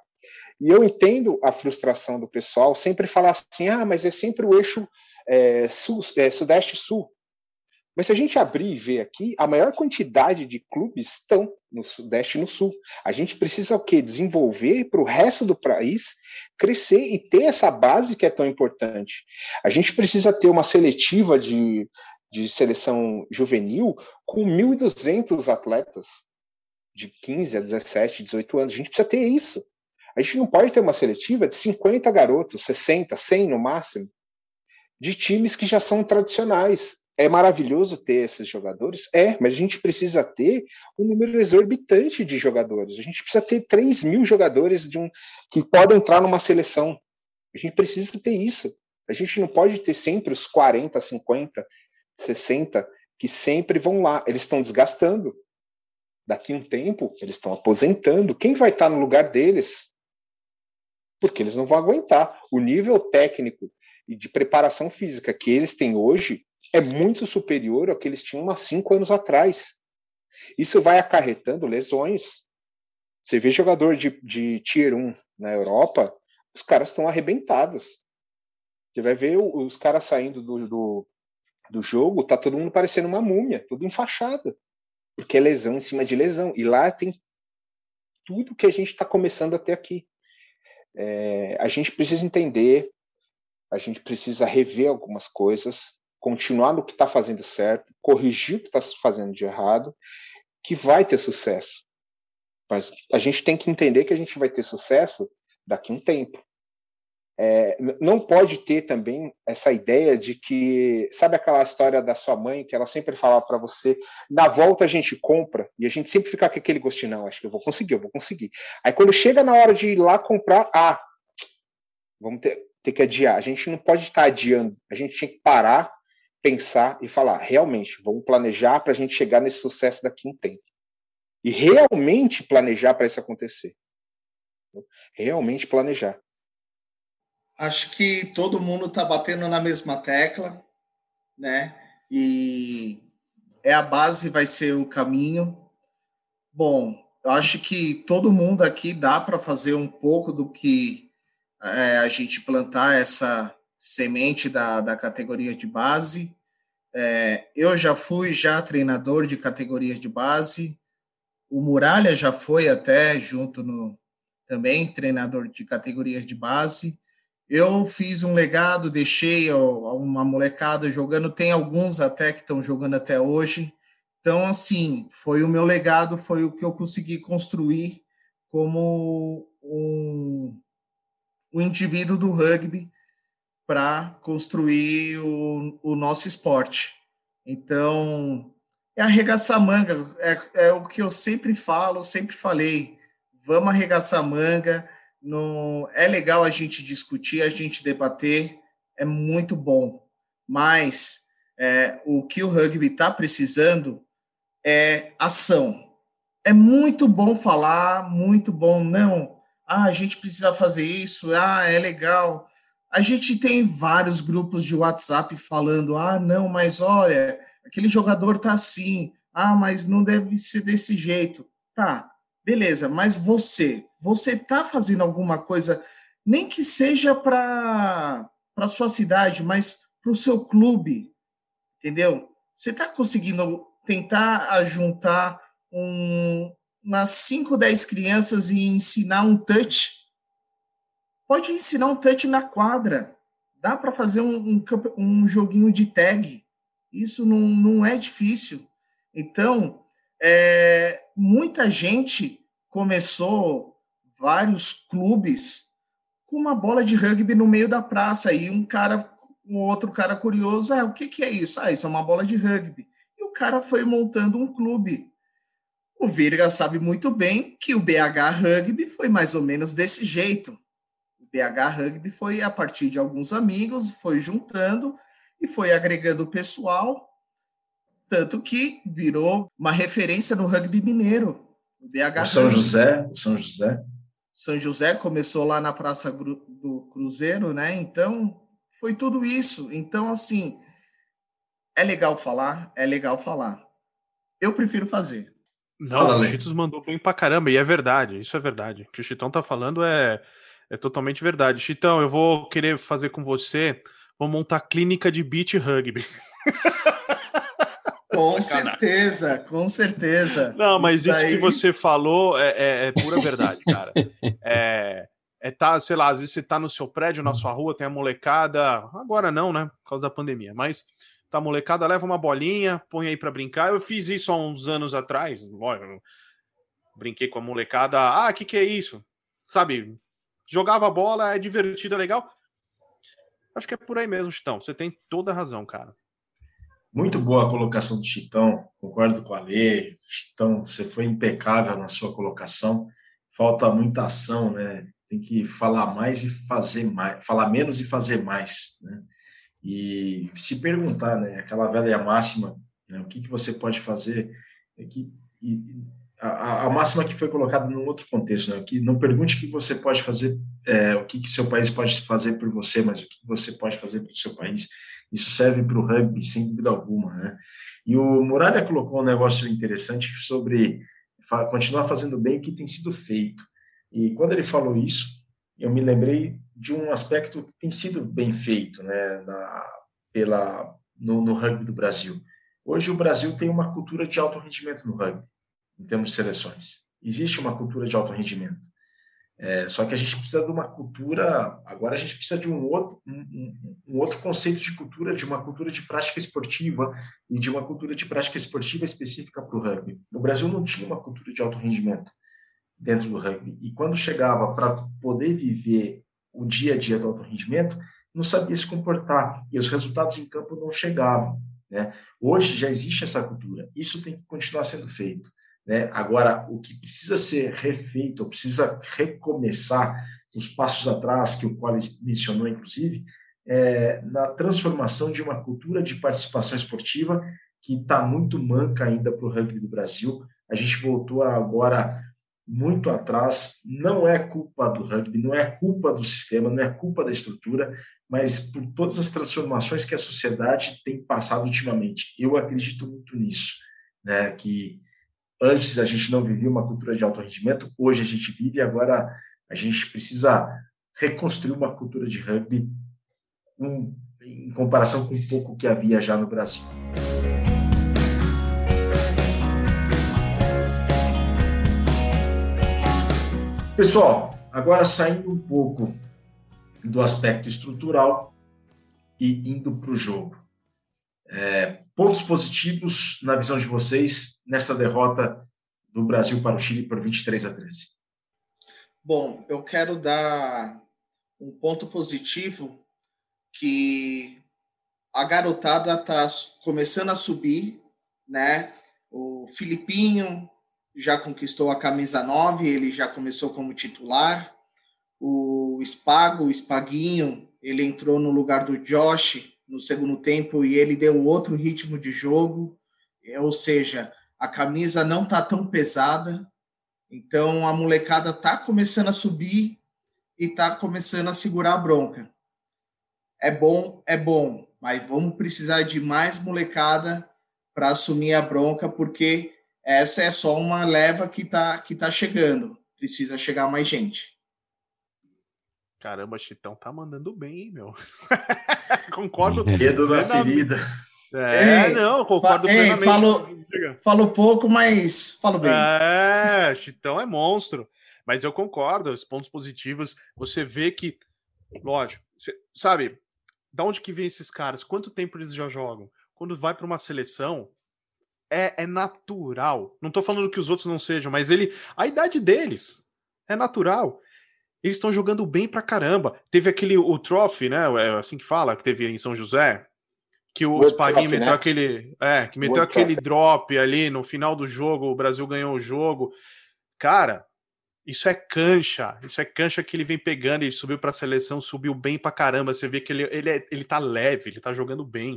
E eu entendo a frustração do pessoal sempre falar assim: ah, mas é sempre o eixo é, sul, é, sudeste-sul. Mas se a gente abrir e ver aqui, a maior quantidade de clubes estão no Sudeste e no Sul. A gente precisa o quê? Desenvolver para o resto do país crescer e ter essa base que é tão importante. A gente precisa ter uma seletiva de, de seleção juvenil com 1.200 atletas de 15 a 17, 18 anos. A gente precisa ter isso. A gente não pode ter uma seletiva de 50 garotos, 60, 100 no máximo, de times que já são tradicionais. É maravilhoso ter esses jogadores? É, mas a gente precisa ter um número exorbitante de jogadores. A gente precisa ter 3 mil jogadores de um, que podem entrar numa seleção. A gente precisa ter isso. A gente não pode ter sempre os 40, 50, 60 que sempre vão lá. Eles estão desgastando. Daqui um tempo, eles estão aposentando. Quem vai estar no lugar deles? porque eles não vão aguentar. O nível técnico e de preparação física que eles têm hoje é muito superior ao que eles tinham há cinco anos atrás. Isso vai acarretando lesões. Você vê jogador de, de Tier 1 na Europa, os caras estão arrebentados. Você vai ver os caras saindo do, do, do jogo, tá todo mundo parecendo uma múmia, tudo enfaixado. Porque é lesão em cima de lesão. E lá tem tudo que a gente está começando até aqui. É, a gente precisa entender, a gente precisa rever algumas coisas, continuar no que está fazendo certo, corrigir o que está fazendo de errado, que vai ter sucesso. Mas a gente tem que entender que a gente vai ter sucesso daqui a um tempo. É, não pode ter também essa ideia de que, sabe aquela história da sua mãe que ela sempre falava para você, na volta a gente compra e a gente sempre fica com aquele gostinho, não, acho que eu vou conseguir, eu vou conseguir. Aí quando chega na hora de ir lá comprar, ah, vamos ter, ter que adiar. A gente não pode estar adiando, a gente tem que parar, pensar e falar, realmente, vamos planejar para a gente chegar nesse sucesso daqui um tempo. E realmente planejar para isso acontecer. Realmente planejar. Acho que todo mundo está batendo na mesma tecla, né? E é a base, vai ser o caminho. Bom, eu acho que todo mundo aqui dá para fazer um pouco do que é, a gente plantar essa semente da, da categoria de base. É, eu já fui já treinador de categorias de base. O Muralha já foi até junto no também treinador de categorias de base. Eu fiz um legado, deixei uma molecada jogando, tem alguns até que estão jogando até hoje. Então, assim, foi o meu legado, foi o que eu consegui construir como um, um indivíduo do rugby para construir o, o, nosso esporte. Então, é arregaçar manga, é, é o que eu sempre falo, sempre falei. Vamos arregaçar manga no, é legal a gente discutir, a gente debater, é muito bom. Mas é, o que o rugby está precisando é ação. É muito bom falar, muito bom. Não, ah, a gente precisa fazer isso, ah, é legal. A gente tem vários grupos de WhatsApp falando: ah, não, mas olha, aquele jogador tá assim, ah, mas não deve ser desse jeito. Tá, beleza, mas você, você está fazendo alguma coisa, nem que seja para a sua cidade, mas para o seu clube, entendeu? Você está conseguindo tentar juntar um, umas 5, 10 crianças e ensinar um touch? Pode ensinar um touch na quadra. Dá para fazer um, um, um, joguinho de tag. Isso não, não é difícil. Então, é, muita gente começou vários clubes com uma bola de rugby no meio da praça e um cara, um outro cara curioso, ah, o que, que é isso? Ah, isso é uma bola de rugby. E o cara foi montando um clube. O Virga sabe muito bem que o BH Rugby foi mais ou menos desse jeito. O BH Rugby foi a partir de alguns amigos, foi juntando e foi agregando pessoal, tanto que virou uma referência no rugby mineiro. O BH o São José, o São José. São José começou lá na Praça do Cruzeiro, né? Então, foi tudo isso. Então, assim, é legal falar, é legal falar. Eu prefiro fazer. Não, Fala, o Chitos mandou bem pra caramba, e é verdade, isso é verdade. O que o Chitão tá falando é, é totalmente verdade. Chitão, eu vou querer fazer com você, vou montar clínica de beach rugby. Com certeza, com certeza. Não, mas isso, isso daí... que você falou é, é, é pura verdade, cara. é, é tá, sei lá, às vezes você tá no seu prédio, na sua rua, tem a molecada. Agora não, né? Por causa da pandemia, mas tá a molecada, leva uma bolinha, põe aí para brincar. Eu fiz isso há uns anos atrás. Brinquei com a molecada. Ah, o que, que é isso? Sabe? Jogava bola, é divertido, é legal. Acho que é por aí mesmo, Chitão. Você tem toda a razão, cara. Muito boa a colocação do Chitão, concordo com a Lê. Chitão, você foi impecável na sua colocação. Falta muita ação, né? Tem que falar mais e fazer mais, falar menos e fazer mais, né? E se perguntar, né? Aquela velha máxima, né? o que, que você pode fazer? É que, e, a, a, máxima que foi colocada num outro contexto, né? Que não pergunte o que você pode fazer, é, o que, que seu país pode fazer por você, mas o que você pode fazer para o seu país. Isso serve para o rugby sem dúvida alguma, né? E o Muralha colocou um negócio interessante sobre continuar fazendo bem o que tem sido feito. E quando ele falou isso, eu me lembrei de um aspecto que tem sido bem feito, né, na, pela no, no rugby do Brasil. Hoje o Brasil tem uma cultura de alto rendimento no rugby, em termos de seleções. Existe uma cultura de alto rendimento. É, só que a gente precisa de uma cultura. Agora a gente precisa de um outro, um, um, outro conceito de cultura, de uma cultura de prática esportiva e de uma cultura de prática esportiva específica para o rugby. O Brasil não tinha uma cultura de alto rendimento dentro do rugby. E quando chegava para poder viver o dia a dia do alto rendimento, não sabia se comportar e os resultados em campo não chegavam. Né? Hoje já existe essa cultura, isso tem que continuar sendo feito. Né? Agora, o que precisa ser refeito, ou precisa recomeçar, os passos atrás que o Quali mencionou, inclusive, é na transformação de uma cultura de participação esportiva que está muito manca ainda para o rugby do Brasil. A gente voltou agora muito atrás. Não é culpa do rugby, não é culpa do sistema, não é culpa da estrutura, mas por todas as transformações que a sociedade tem passado ultimamente. Eu acredito muito nisso, né? Que antes a gente não vivia uma cultura de alto rendimento, hoje a gente vive e agora a gente precisa reconstruir uma cultura de rugby um, em comparação com pouco que havia já no Brasil. Pessoal, agora saindo um pouco do aspecto estrutural e indo para o jogo. É, pontos positivos na visão de vocês nessa derrota do Brasil para o Chile por 23 a 13. Bom, eu quero dar um ponto positivo que a garotada está começando a subir, né? O Filipinho já conquistou a camisa 9, ele já começou como titular. O Spago, o Spaguinho, ele entrou no lugar do Josh no segundo tempo e ele deu outro ritmo de jogo. Ou seja, a camisa não está tão pesada. Então a molecada está começando a subir e está começando a segurar a bronca. É bom, é bom, mas vamos precisar de mais molecada para assumir a bronca, porque essa é só uma leva que está que tá chegando. Precisa chegar mais gente. Caramba, Chitão tá mandando bem, hein, meu? concordo. Dedo na ferida. É, ei, não, concordo ei, Falo, falo pouco, mas falo bem. É, Chitão é monstro. Mas eu concordo, os pontos positivos, você vê que, lógico, você, sabe, da onde que vem esses caras? Quanto tempo eles já jogam? Quando vai para uma seleção, é, é natural. Não tô falando que os outros não sejam, mas ele, a idade deles é natural. Eles estão jogando bem pra caramba. Teve aquele, o Trophy, né? É assim que fala, que teve em São José. Que o Spaguinho meteu né? aquele. É, que meteu aquele trophy. drop ali no final do jogo, o Brasil ganhou o jogo. Cara, isso é cancha, isso é cancha que ele vem pegando, ele subiu para a seleção, subiu bem pra caramba. Você vê que ele, ele, é, ele tá leve, ele tá jogando bem.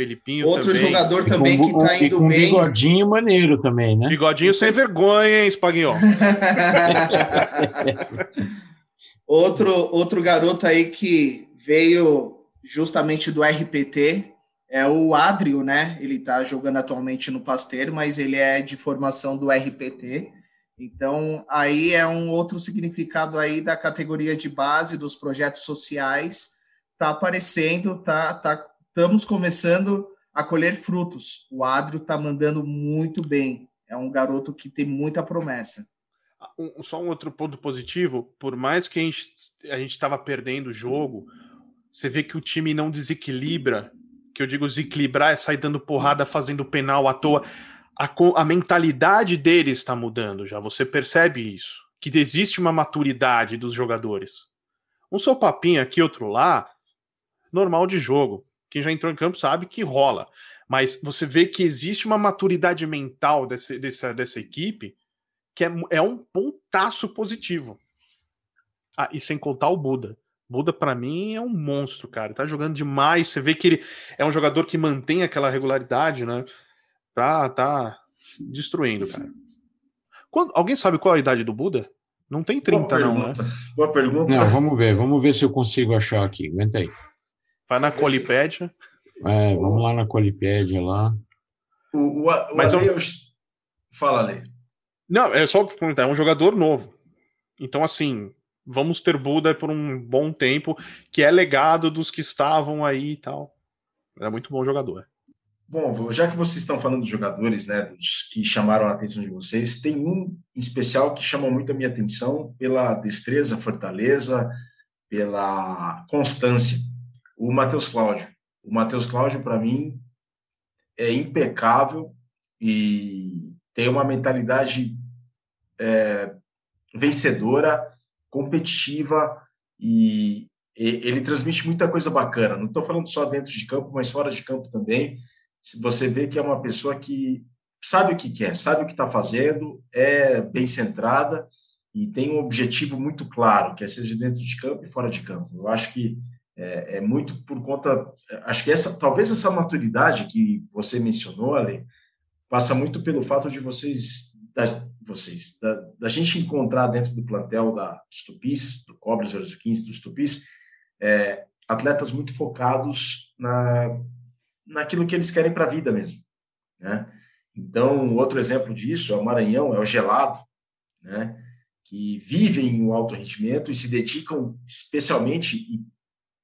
Felipinho Outro também. jogador também com, que tá indo com bem. bigodinho maneiro também, né? Bigodinho sem vergonha, hein, Spaguinho? outro, outro garoto aí que veio justamente do RPT é o Adrio, né? Ele tá jogando atualmente no Pasteiro, mas ele é de formação do RPT. Então, aí é um outro significado aí da categoria de base dos projetos sociais, tá aparecendo, tá, tá estamos começando a colher frutos. O Adrio está mandando muito bem. É um garoto que tem muita promessa. Só um outro ponto positivo, por mais que a gente a estava perdendo o jogo, você vê que o time não desequilibra. Que eu digo desequilibrar é sair dando porrada, fazendo penal à toa. A, a mentalidade deles está mudando já. Você percebe isso? Que existe uma maturidade dos jogadores. Um seu papinho aqui, outro lá, normal de jogo quem já entrou em campo sabe que rola. Mas você vê que existe uma maturidade mental desse, dessa, dessa equipe que é, é um pontaço positivo. Ah, e sem contar o Buda. Buda, para mim, é um monstro, cara. Tá jogando demais. Você vê que ele é um jogador que mantém aquela regularidade, né? Pra tá destruindo, cara. Quando, alguém sabe qual é a idade do Buda? Não tem 30, Boa não, né? Boa pergunta. Não, vamos ver. Vamos ver se eu consigo achar aqui. Aguenta aí. Vai na Colipédia. É, vamos lá na Colipédia lá. O, o, o Mas Ale, eu... Fala, Ale. Não, é só perguntar, é um jogador novo. Então, assim, vamos ter Buda por um bom tempo, que é legado dos que estavam aí e tal. É muito bom jogador. Bom, já que vocês estão falando dos jogadores, né, dos que chamaram a atenção de vocês, tem um em especial que chama muito a minha atenção pela destreza, fortaleza, pela constância o Matheus Cláudio. O Matheus Cláudio, para mim, é impecável e tem uma mentalidade é, vencedora, competitiva e ele transmite muita coisa bacana. Não estou falando só dentro de campo, mas fora de campo também. Você vê que é uma pessoa que sabe o que quer, sabe o que está fazendo, é bem centrada e tem um objetivo muito claro, que é seja dentro de campo e fora de campo. Eu acho que é, é muito por conta, acho que essa, talvez essa maturidade que você mencionou, Ale, passa muito pelo fato de vocês, da, vocês, da, da gente encontrar dentro do plantel da, dos Tupis, do Cobras 015, dos Tupis, é, atletas muito focados na, naquilo que eles querem para a vida mesmo, né? Então, outro exemplo disso é o Maranhão, é o Gelado, né? que vivem o alto rendimento e se dedicam especialmente e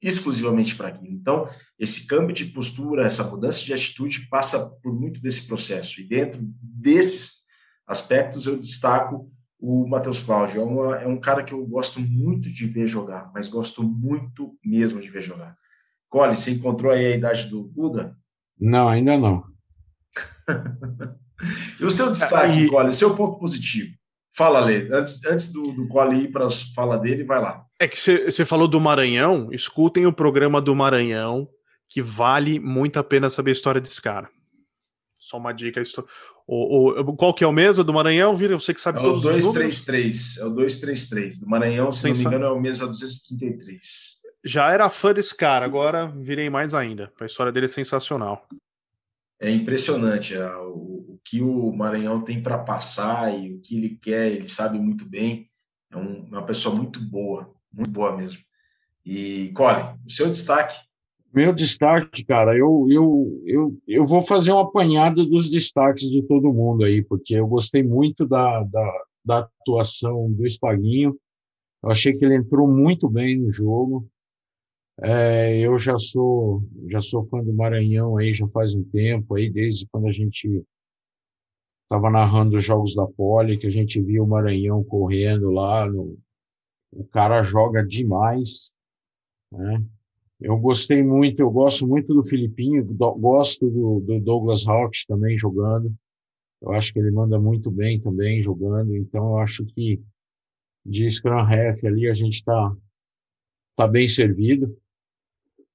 exclusivamente para aquilo. Então, esse câmbio de postura, essa mudança de atitude passa por muito desse processo. E dentro desses aspectos, eu destaco o Matheus Cláudio. É, uma, é um cara que eu gosto muito de ver jogar, mas gosto muito mesmo de ver jogar. Cole, você encontrou aí a idade do Buda? Não, ainda não. e o seu destaque. Cole, seu ponto positivo? Fala, Lê. Antes, antes do, do Cole ir para a fala dele, vai lá. É que você falou do Maranhão. Escutem o programa do Maranhão, que vale muito a pena saber a história desse cara. Só uma dica. O, o, qual que é o mesa do Maranhão, Vira? Você que sabe é todos o 233, É o 233. Do Maranhão, se Sem não me engano, é o mesa 233. Já era fã desse cara, agora virei mais ainda. A história dele é sensacional. É impressionante é, o, que o Maranhão tem para passar e o que ele quer, ele sabe muito bem. É um, uma pessoa muito boa, muito boa mesmo. E, Colin, o seu destaque? Meu destaque, cara, eu, eu, eu, eu vou fazer um apanhado dos destaques de todo mundo aí, porque eu gostei muito da, da, da atuação do Espaguinho. Eu achei que ele entrou muito bem no jogo. É, eu já sou já sou fã do Maranhão aí já faz um tempo aí desde quando a gente estava narrando os jogos da Poli que a gente viu o Maranhão correndo lá no, o cara joga demais né? eu gostei muito eu gosto muito do Filipinho do, gosto do, do Douglas Hawks também jogando eu acho que ele manda muito bem também jogando então eu acho que de Scrum Ref ali a gente está tá bem servido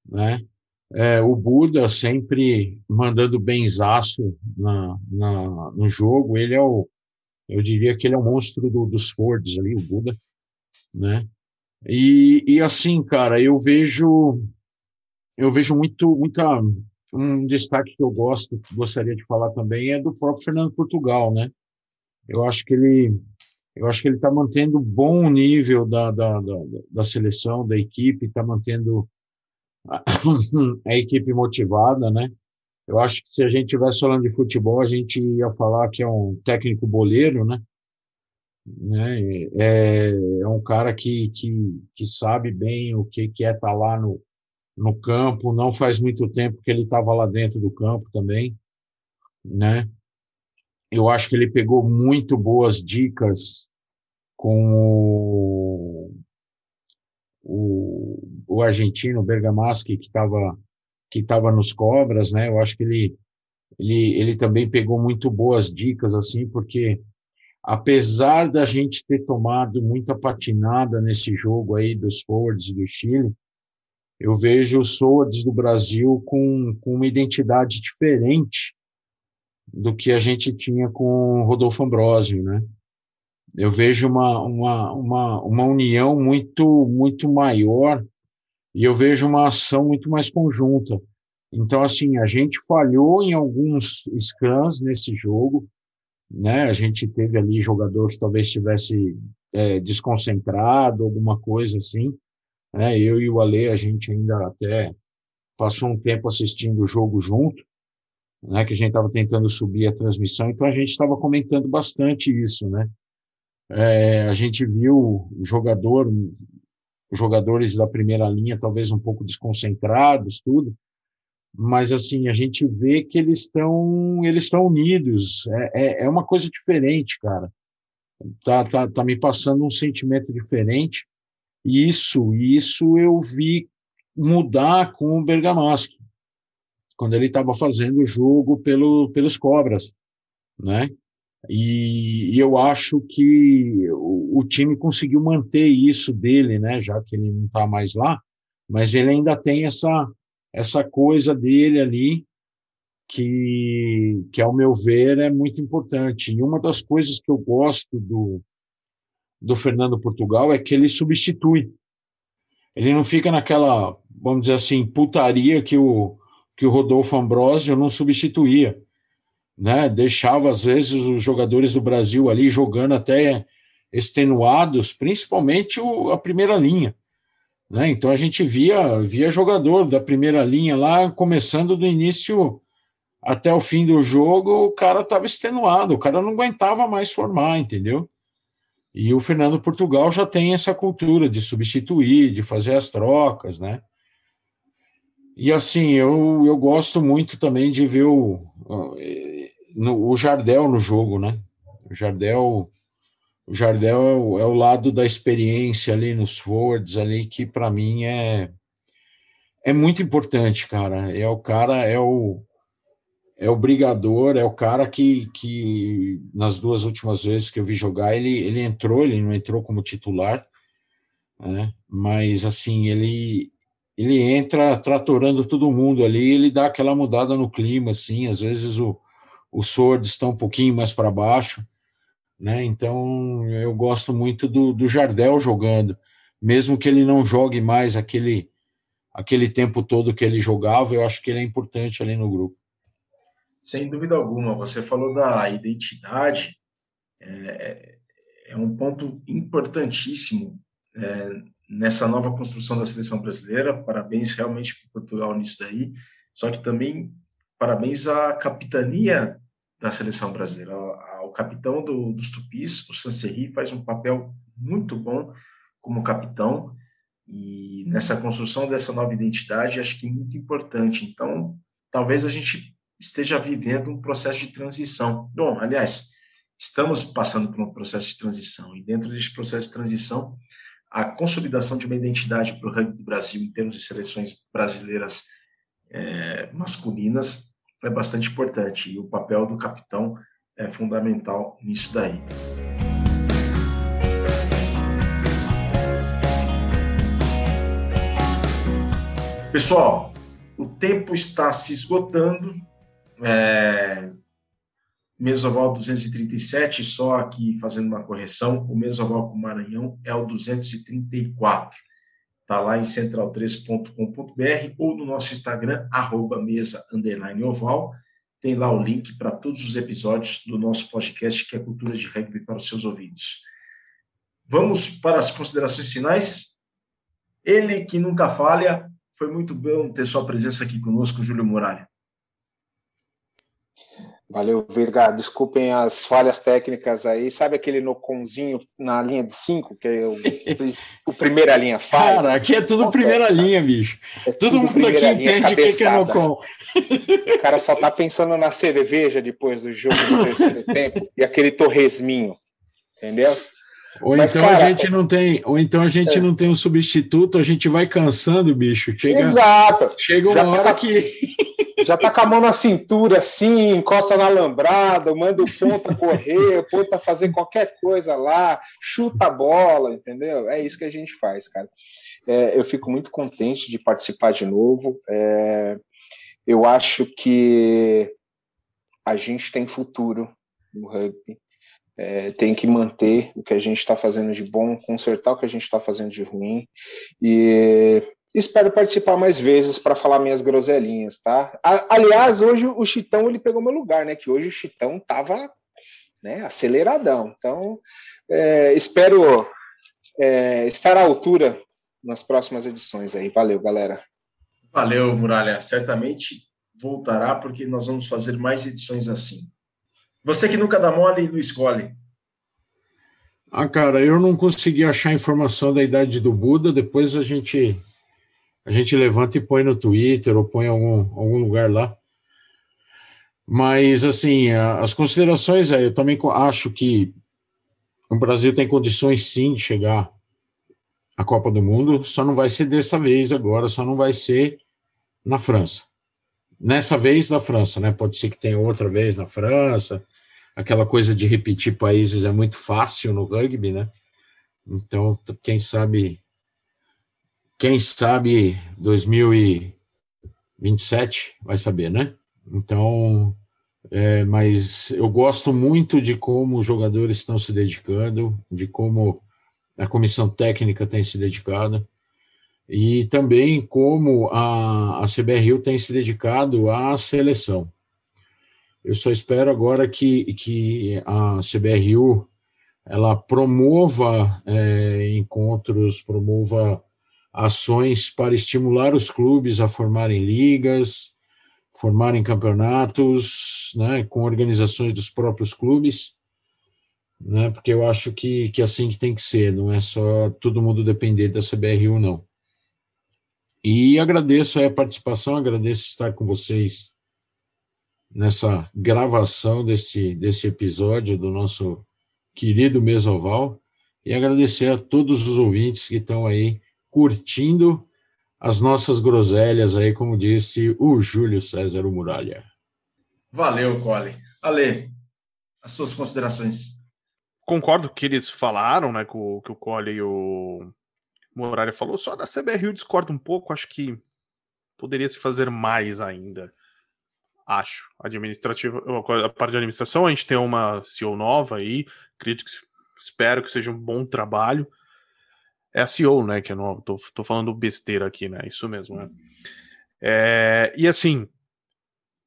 né? É, o Buda sempre mandando benzaço na, na, no jogo, ele é o, eu diria que ele é o monstro do, dos Fords ali, o Buda, né? E, e assim, cara, eu vejo, eu vejo muito, muita, um destaque que eu gosto, gostaria de falar também é do próprio Fernando Portugal, né? Eu acho que ele, eu acho que ele está mantendo bom nível da, da, da, da seleção, da equipe, está mantendo a equipe motivada, né? Eu acho que se a gente estivesse falando de futebol, a gente ia falar que é um técnico boleiro, né? né? É, é um cara que, que, que sabe bem o que, que é estar tá lá no, no campo. Não faz muito tempo que ele estava lá dentro do campo também, né? Eu acho que ele pegou muito boas dicas com o, o argentino Bergamaschi que estava que estava nos Cobras, né? Eu acho que ele ele ele também pegou muito boas dicas assim, porque apesar da gente ter tomado muita patinada nesse jogo aí dos forwards do Chile, eu vejo os forwards do Brasil com, com uma identidade diferente do que a gente tinha com o Rodolfo Ambrosio, né? eu vejo uma, uma, uma, uma união muito, muito maior e eu vejo uma ação muito mais conjunta. Então, assim, a gente falhou em alguns scrums nesse jogo, né? A gente teve ali jogador que talvez estivesse é, desconcentrado, alguma coisa assim. Né? Eu e o Ale, a gente ainda até passou um tempo assistindo o jogo junto, né? Que a gente estava tentando subir a transmissão, então a gente estava comentando bastante isso, né? É, a gente viu jogador, jogadores da primeira linha talvez um pouco desconcentrados, tudo, mas assim a gente vê que eles estão eles estão unidos. É, é, é, uma coisa diferente, cara. Tá, tá, tá me passando um sentimento diferente. E isso, isso eu vi mudar com o Bergamaschi, quando ele estava fazendo o jogo pelo, pelos Cobras, né? E, e eu acho que o, o, time conseguiu manter isso dele, né? Já que ele não está mais lá, mas ele ainda tem essa essa coisa dele ali que, que ao meu ver é muito importante. E uma das coisas que eu gosto do do Fernando Portugal é que ele substitui. Ele não fica naquela, vamos dizer assim, putaria que o que o Rodolfo Ambrosio não substituía né? Deixava às vezes os jogadores do Brasil ali jogando até extenuados, principalmente o, a primeira linha. Né? Então a gente via, via jogador da primeira linha lá, começando do início até o fim do jogo, o cara estava extenuado, o cara não aguentava mais formar, entendeu? E o Fernando Portugal já tem essa cultura de substituir, de fazer as trocas, né? E assim, eu, eu gosto muito também de ver o, o Jardel no jogo, né? O Jardel, o Jardel é o, é o lado da experiência ali nos forwards ali que para mim é é muito importante, cara. É o cara, é o é o brigador, é o cara que, que nas duas últimas vezes que eu vi jogar, ele, ele entrou, ele não entrou como titular, né? mas assim, ele, ele entra tratorando todo mundo ali, ele dá aquela mudada no clima, assim, às vezes o, o Sword está um pouquinho mais para baixo, né? Então eu gosto muito do, do Jardel jogando, mesmo que ele não jogue mais aquele aquele tempo todo que ele jogava, eu acho que ele é importante ali no grupo. Sem dúvida alguma, você falou da identidade, é, é um ponto importantíssimo é, nessa nova construção da seleção brasileira. Parabéns realmente para Portugal nisso daí. Só que também parabéns à capitania da seleção brasileira. O capitão do, dos Tupis, o Sanserri, faz um papel muito bom como capitão e nessa construção dessa nova identidade, acho que é muito importante. Então, talvez a gente esteja vivendo um processo de transição. Bom, aliás, estamos passando por um processo de transição e dentro desse processo de transição, a consolidação de uma identidade para o rugby do Brasil em termos de seleções brasileiras é, masculinas é bastante importante e o papel do capitão é fundamental nisso daí. Pessoal, o tempo está se esgotando. É, Mesoval 237, só aqui fazendo uma correção, o Mesoval com Maranhão é o 234 Está lá em central3.com.br ou no nosso Instagram, arroba mesa underline oval. Tem lá o link para todos os episódios do nosso podcast, que é Cultura de Rugby para os seus ouvidos. Vamos para as considerações finais. Ele que nunca falha, foi muito bom ter sua presença aqui conosco, Júlio Muralha. Valeu, Virga. Desculpem as falhas técnicas aí. Sabe aquele noconzinho na linha de cinco que é o, o primeira linha faz? Cara, aqui é tudo primeira linha, bicho. É Todo mundo aqui entende o que é nocon. O cara só tá pensando na cerveja depois do jogo do terceiro tempo e aquele torresminho. Entendeu? Ou Mas, então cara, a gente não tem, ou então a gente é. não tem um substituto, a gente vai cansando, bicho. Chega, Exato. Chega uma Já hora tá... que já tá com a mão na cintura, assim, encosta na alambrada, manda o ponta correr, o ponta fazer qualquer coisa lá, chuta a bola, entendeu? É isso que a gente faz, cara. É, eu fico muito contente de participar de novo. É, eu acho que a gente tem futuro no rugby. É, tem que manter o que a gente está fazendo de bom, consertar o que a gente está fazendo de ruim. E Espero participar mais vezes para falar minhas groselinhas, tá? Aliás, hoje o Chitão ele pegou meu lugar, né? Que hoje o Chitão tava né, aceleradão. Então, é, espero é, estar à altura nas próximas edições aí. Valeu, galera. Valeu, Muralha. Certamente voltará, porque nós vamos fazer mais edições assim. Você que nunca dá mole, não escolhe. Ah, cara, eu não consegui achar informação da idade do Buda, depois a gente a gente levanta e põe no Twitter ou põe em algum, algum lugar lá. Mas, assim, as considerações, eu também acho que o Brasil tem condições, sim, de chegar à Copa do Mundo, só não vai ser dessa vez agora, só não vai ser na França. Nessa vez na França, né? Pode ser que tenha outra vez na França. Aquela coisa de repetir países é muito fácil no rugby, né? Então, quem sabe, quem sabe 2027 vai saber, né? Então, é, mas eu gosto muito de como os jogadores estão se dedicando, de como a comissão técnica tem se dedicado e também como a, a CBRU tem se dedicado à seleção. Eu só espero agora que, que a CBRU ela promova é, encontros, promova ações para estimular os clubes a formarem ligas, formarem campeonatos, né, com organizações dos próprios clubes, né, porque eu acho que, que é assim que tem que ser, não é só todo mundo depender da CBRU, não. E agradeço a participação, agradeço estar com vocês nessa gravação desse, desse episódio do nosso querido Mesoval e agradecer a todos os ouvintes que estão aí curtindo as nossas groselhas aí, como disse o Júlio César Muralha. Valeu, Cole. Ale, as suas considerações. Concordo com o que eles falaram, né, com, que o Cole e o Muralha falou, só da CBRU eu discordo um pouco, acho que poderia se fazer mais ainda. Acho. Administrativa, a parte de administração, a gente tem uma CEO nova aí, acredito que, espero que seja um bom trabalho. É a CEO, né, que eu não tô, tô falando besteira aqui, né, isso mesmo, né. É, e assim,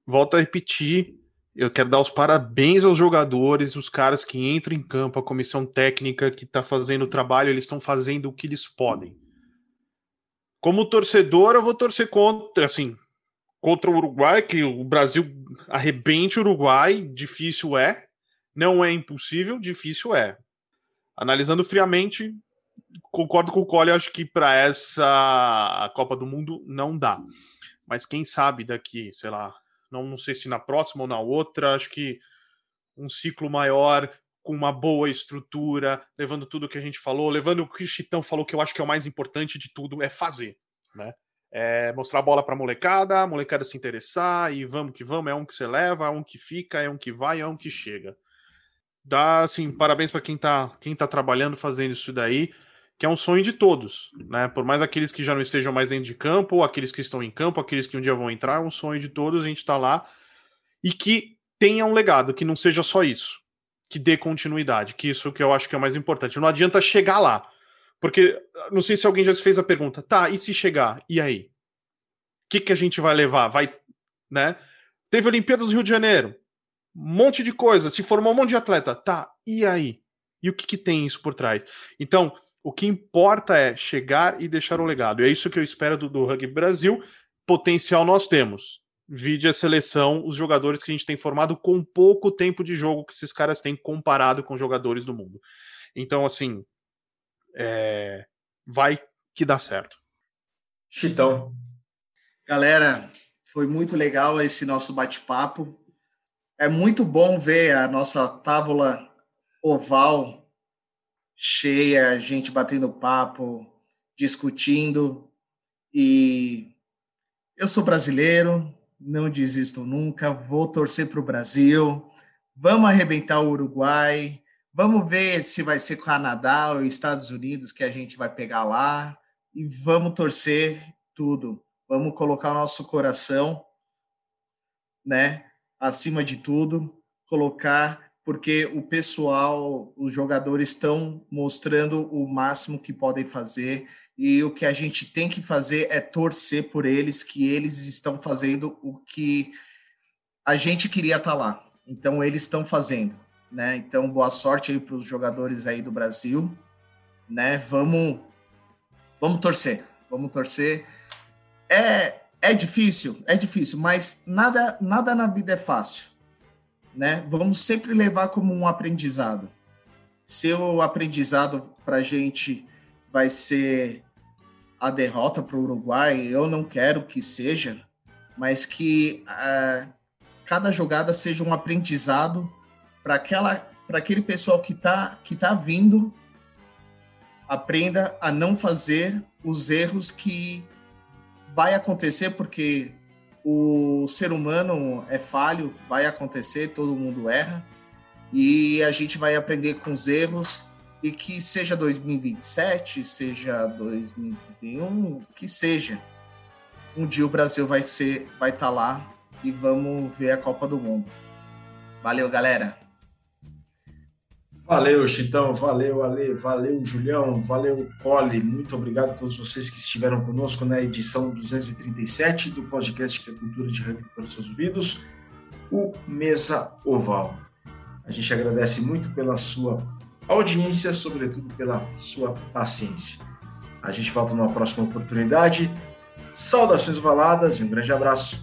volto a repetir, eu quero dar os parabéns aos jogadores, os caras que entram em campo, a comissão técnica que está fazendo o trabalho, eles estão fazendo o que eles podem. Como torcedor, eu vou torcer contra, assim, contra o Uruguai, que o Brasil arrebente o Uruguai, difícil é, não é impossível, difícil é. Analisando friamente, concordo com o Cole, acho que para essa Copa do Mundo não dá. Mas quem sabe daqui, sei lá, não, não sei se na próxima ou na outra, acho que um ciclo maior, com uma boa estrutura, levando tudo que a gente falou, levando o que o Chitão falou, que eu acho que é o mais importante de tudo, é fazer, né? É mostrar a bola para a molecada, a molecada se interessar e vamos que vamos, é um que você leva, é um que fica, é um que vai, é um que chega. Dá assim, parabéns para quem tá, quem tá trabalhando fazendo isso daí que é um sonho de todos, né? Por mais aqueles que já não estejam mais dentro de campo, aqueles que estão em campo, aqueles que um dia vão entrar, é um sonho de todos a gente tá lá e que tenha um legado, que não seja só isso, que dê continuidade, que isso que eu acho que é o mais importante. Não adianta chegar lá, porque não sei se alguém já se fez a pergunta, tá? E se chegar? E aí? O que que a gente vai levar? Vai, né? Teve Olimpíadas do Rio de Janeiro, um monte de coisa, se formou um monte de atleta, tá? E aí? E o que, que tem isso por trás? Então, o que importa é chegar e deixar o legado. E é isso que eu espero do, do Rugby Brasil. Potencial nós temos. Vide a seleção, os jogadores que a gente tem formado com pouco tempo de jogo que esses caras têm comparado com jogadores do mundo. Então, assim, é... vai que dá certo. Chitão. Galera, foi muito legal esse nosso bate-papo. É muito bom ver a nossa tábua oval cheia, gente batendo papo, discutindo. E eu sou brasileiro, não desisto nunca, vou torcer para o Brasil. Vamos arrebentar o Uruguai. Vamos ver se vai ser Canadá ou Estados Unidos que a gente vai pegar lá. E vamos torcer tudo. Vamos colocar o nosso coração, né, acima de tudo, colocar porque o pessoal, os jogadores estão mostrando o máximo que podem fazer e o que a gente tem que fazer é torcer por eles, que eles estão fazendo o que a gente queria estar tá lá. Então eles estão fazendo, né? Então boa sorte aí para os jogadores aí do Brasil, né? Vamos, vamos torcer, vamos torcer. É é difícil, é difícil, mas nada nada na vida é fácil né? Vamos sempre levar como um aprendizado. Se o aprendizado para a gente vai ser a derrota para o Uruguai, eu não quero que seja, mas que uh, cada jogada seja um aprendizado para aquela para aquele pessoal que está que tá vindo aprenda a não fazer os erros que vai acontecer porque o ser humano é falho, vai acontecer, todo mundo erra, e a gente vai aprender com os erros e que seja 2027, seja 2031, que seja, um dia o Brasil vai ser, vai estar tá lá e vamos ver a Copa do Mundo. Valeu, galera. Valeu, Chitão, valeu, Ale, valeu, Julião, valeu, Cole. Muito obrigado a todos vocês que estiveram conosco na edição 237 do podcast que é Cultura de Rugby para os seus ouvidos, o Mesa Oval. A gente agradece muito pela sua audiência, sobretudo pela sua paciência. A gente volta numa próxima oportunidade. Saudações valadas e um grande abraço.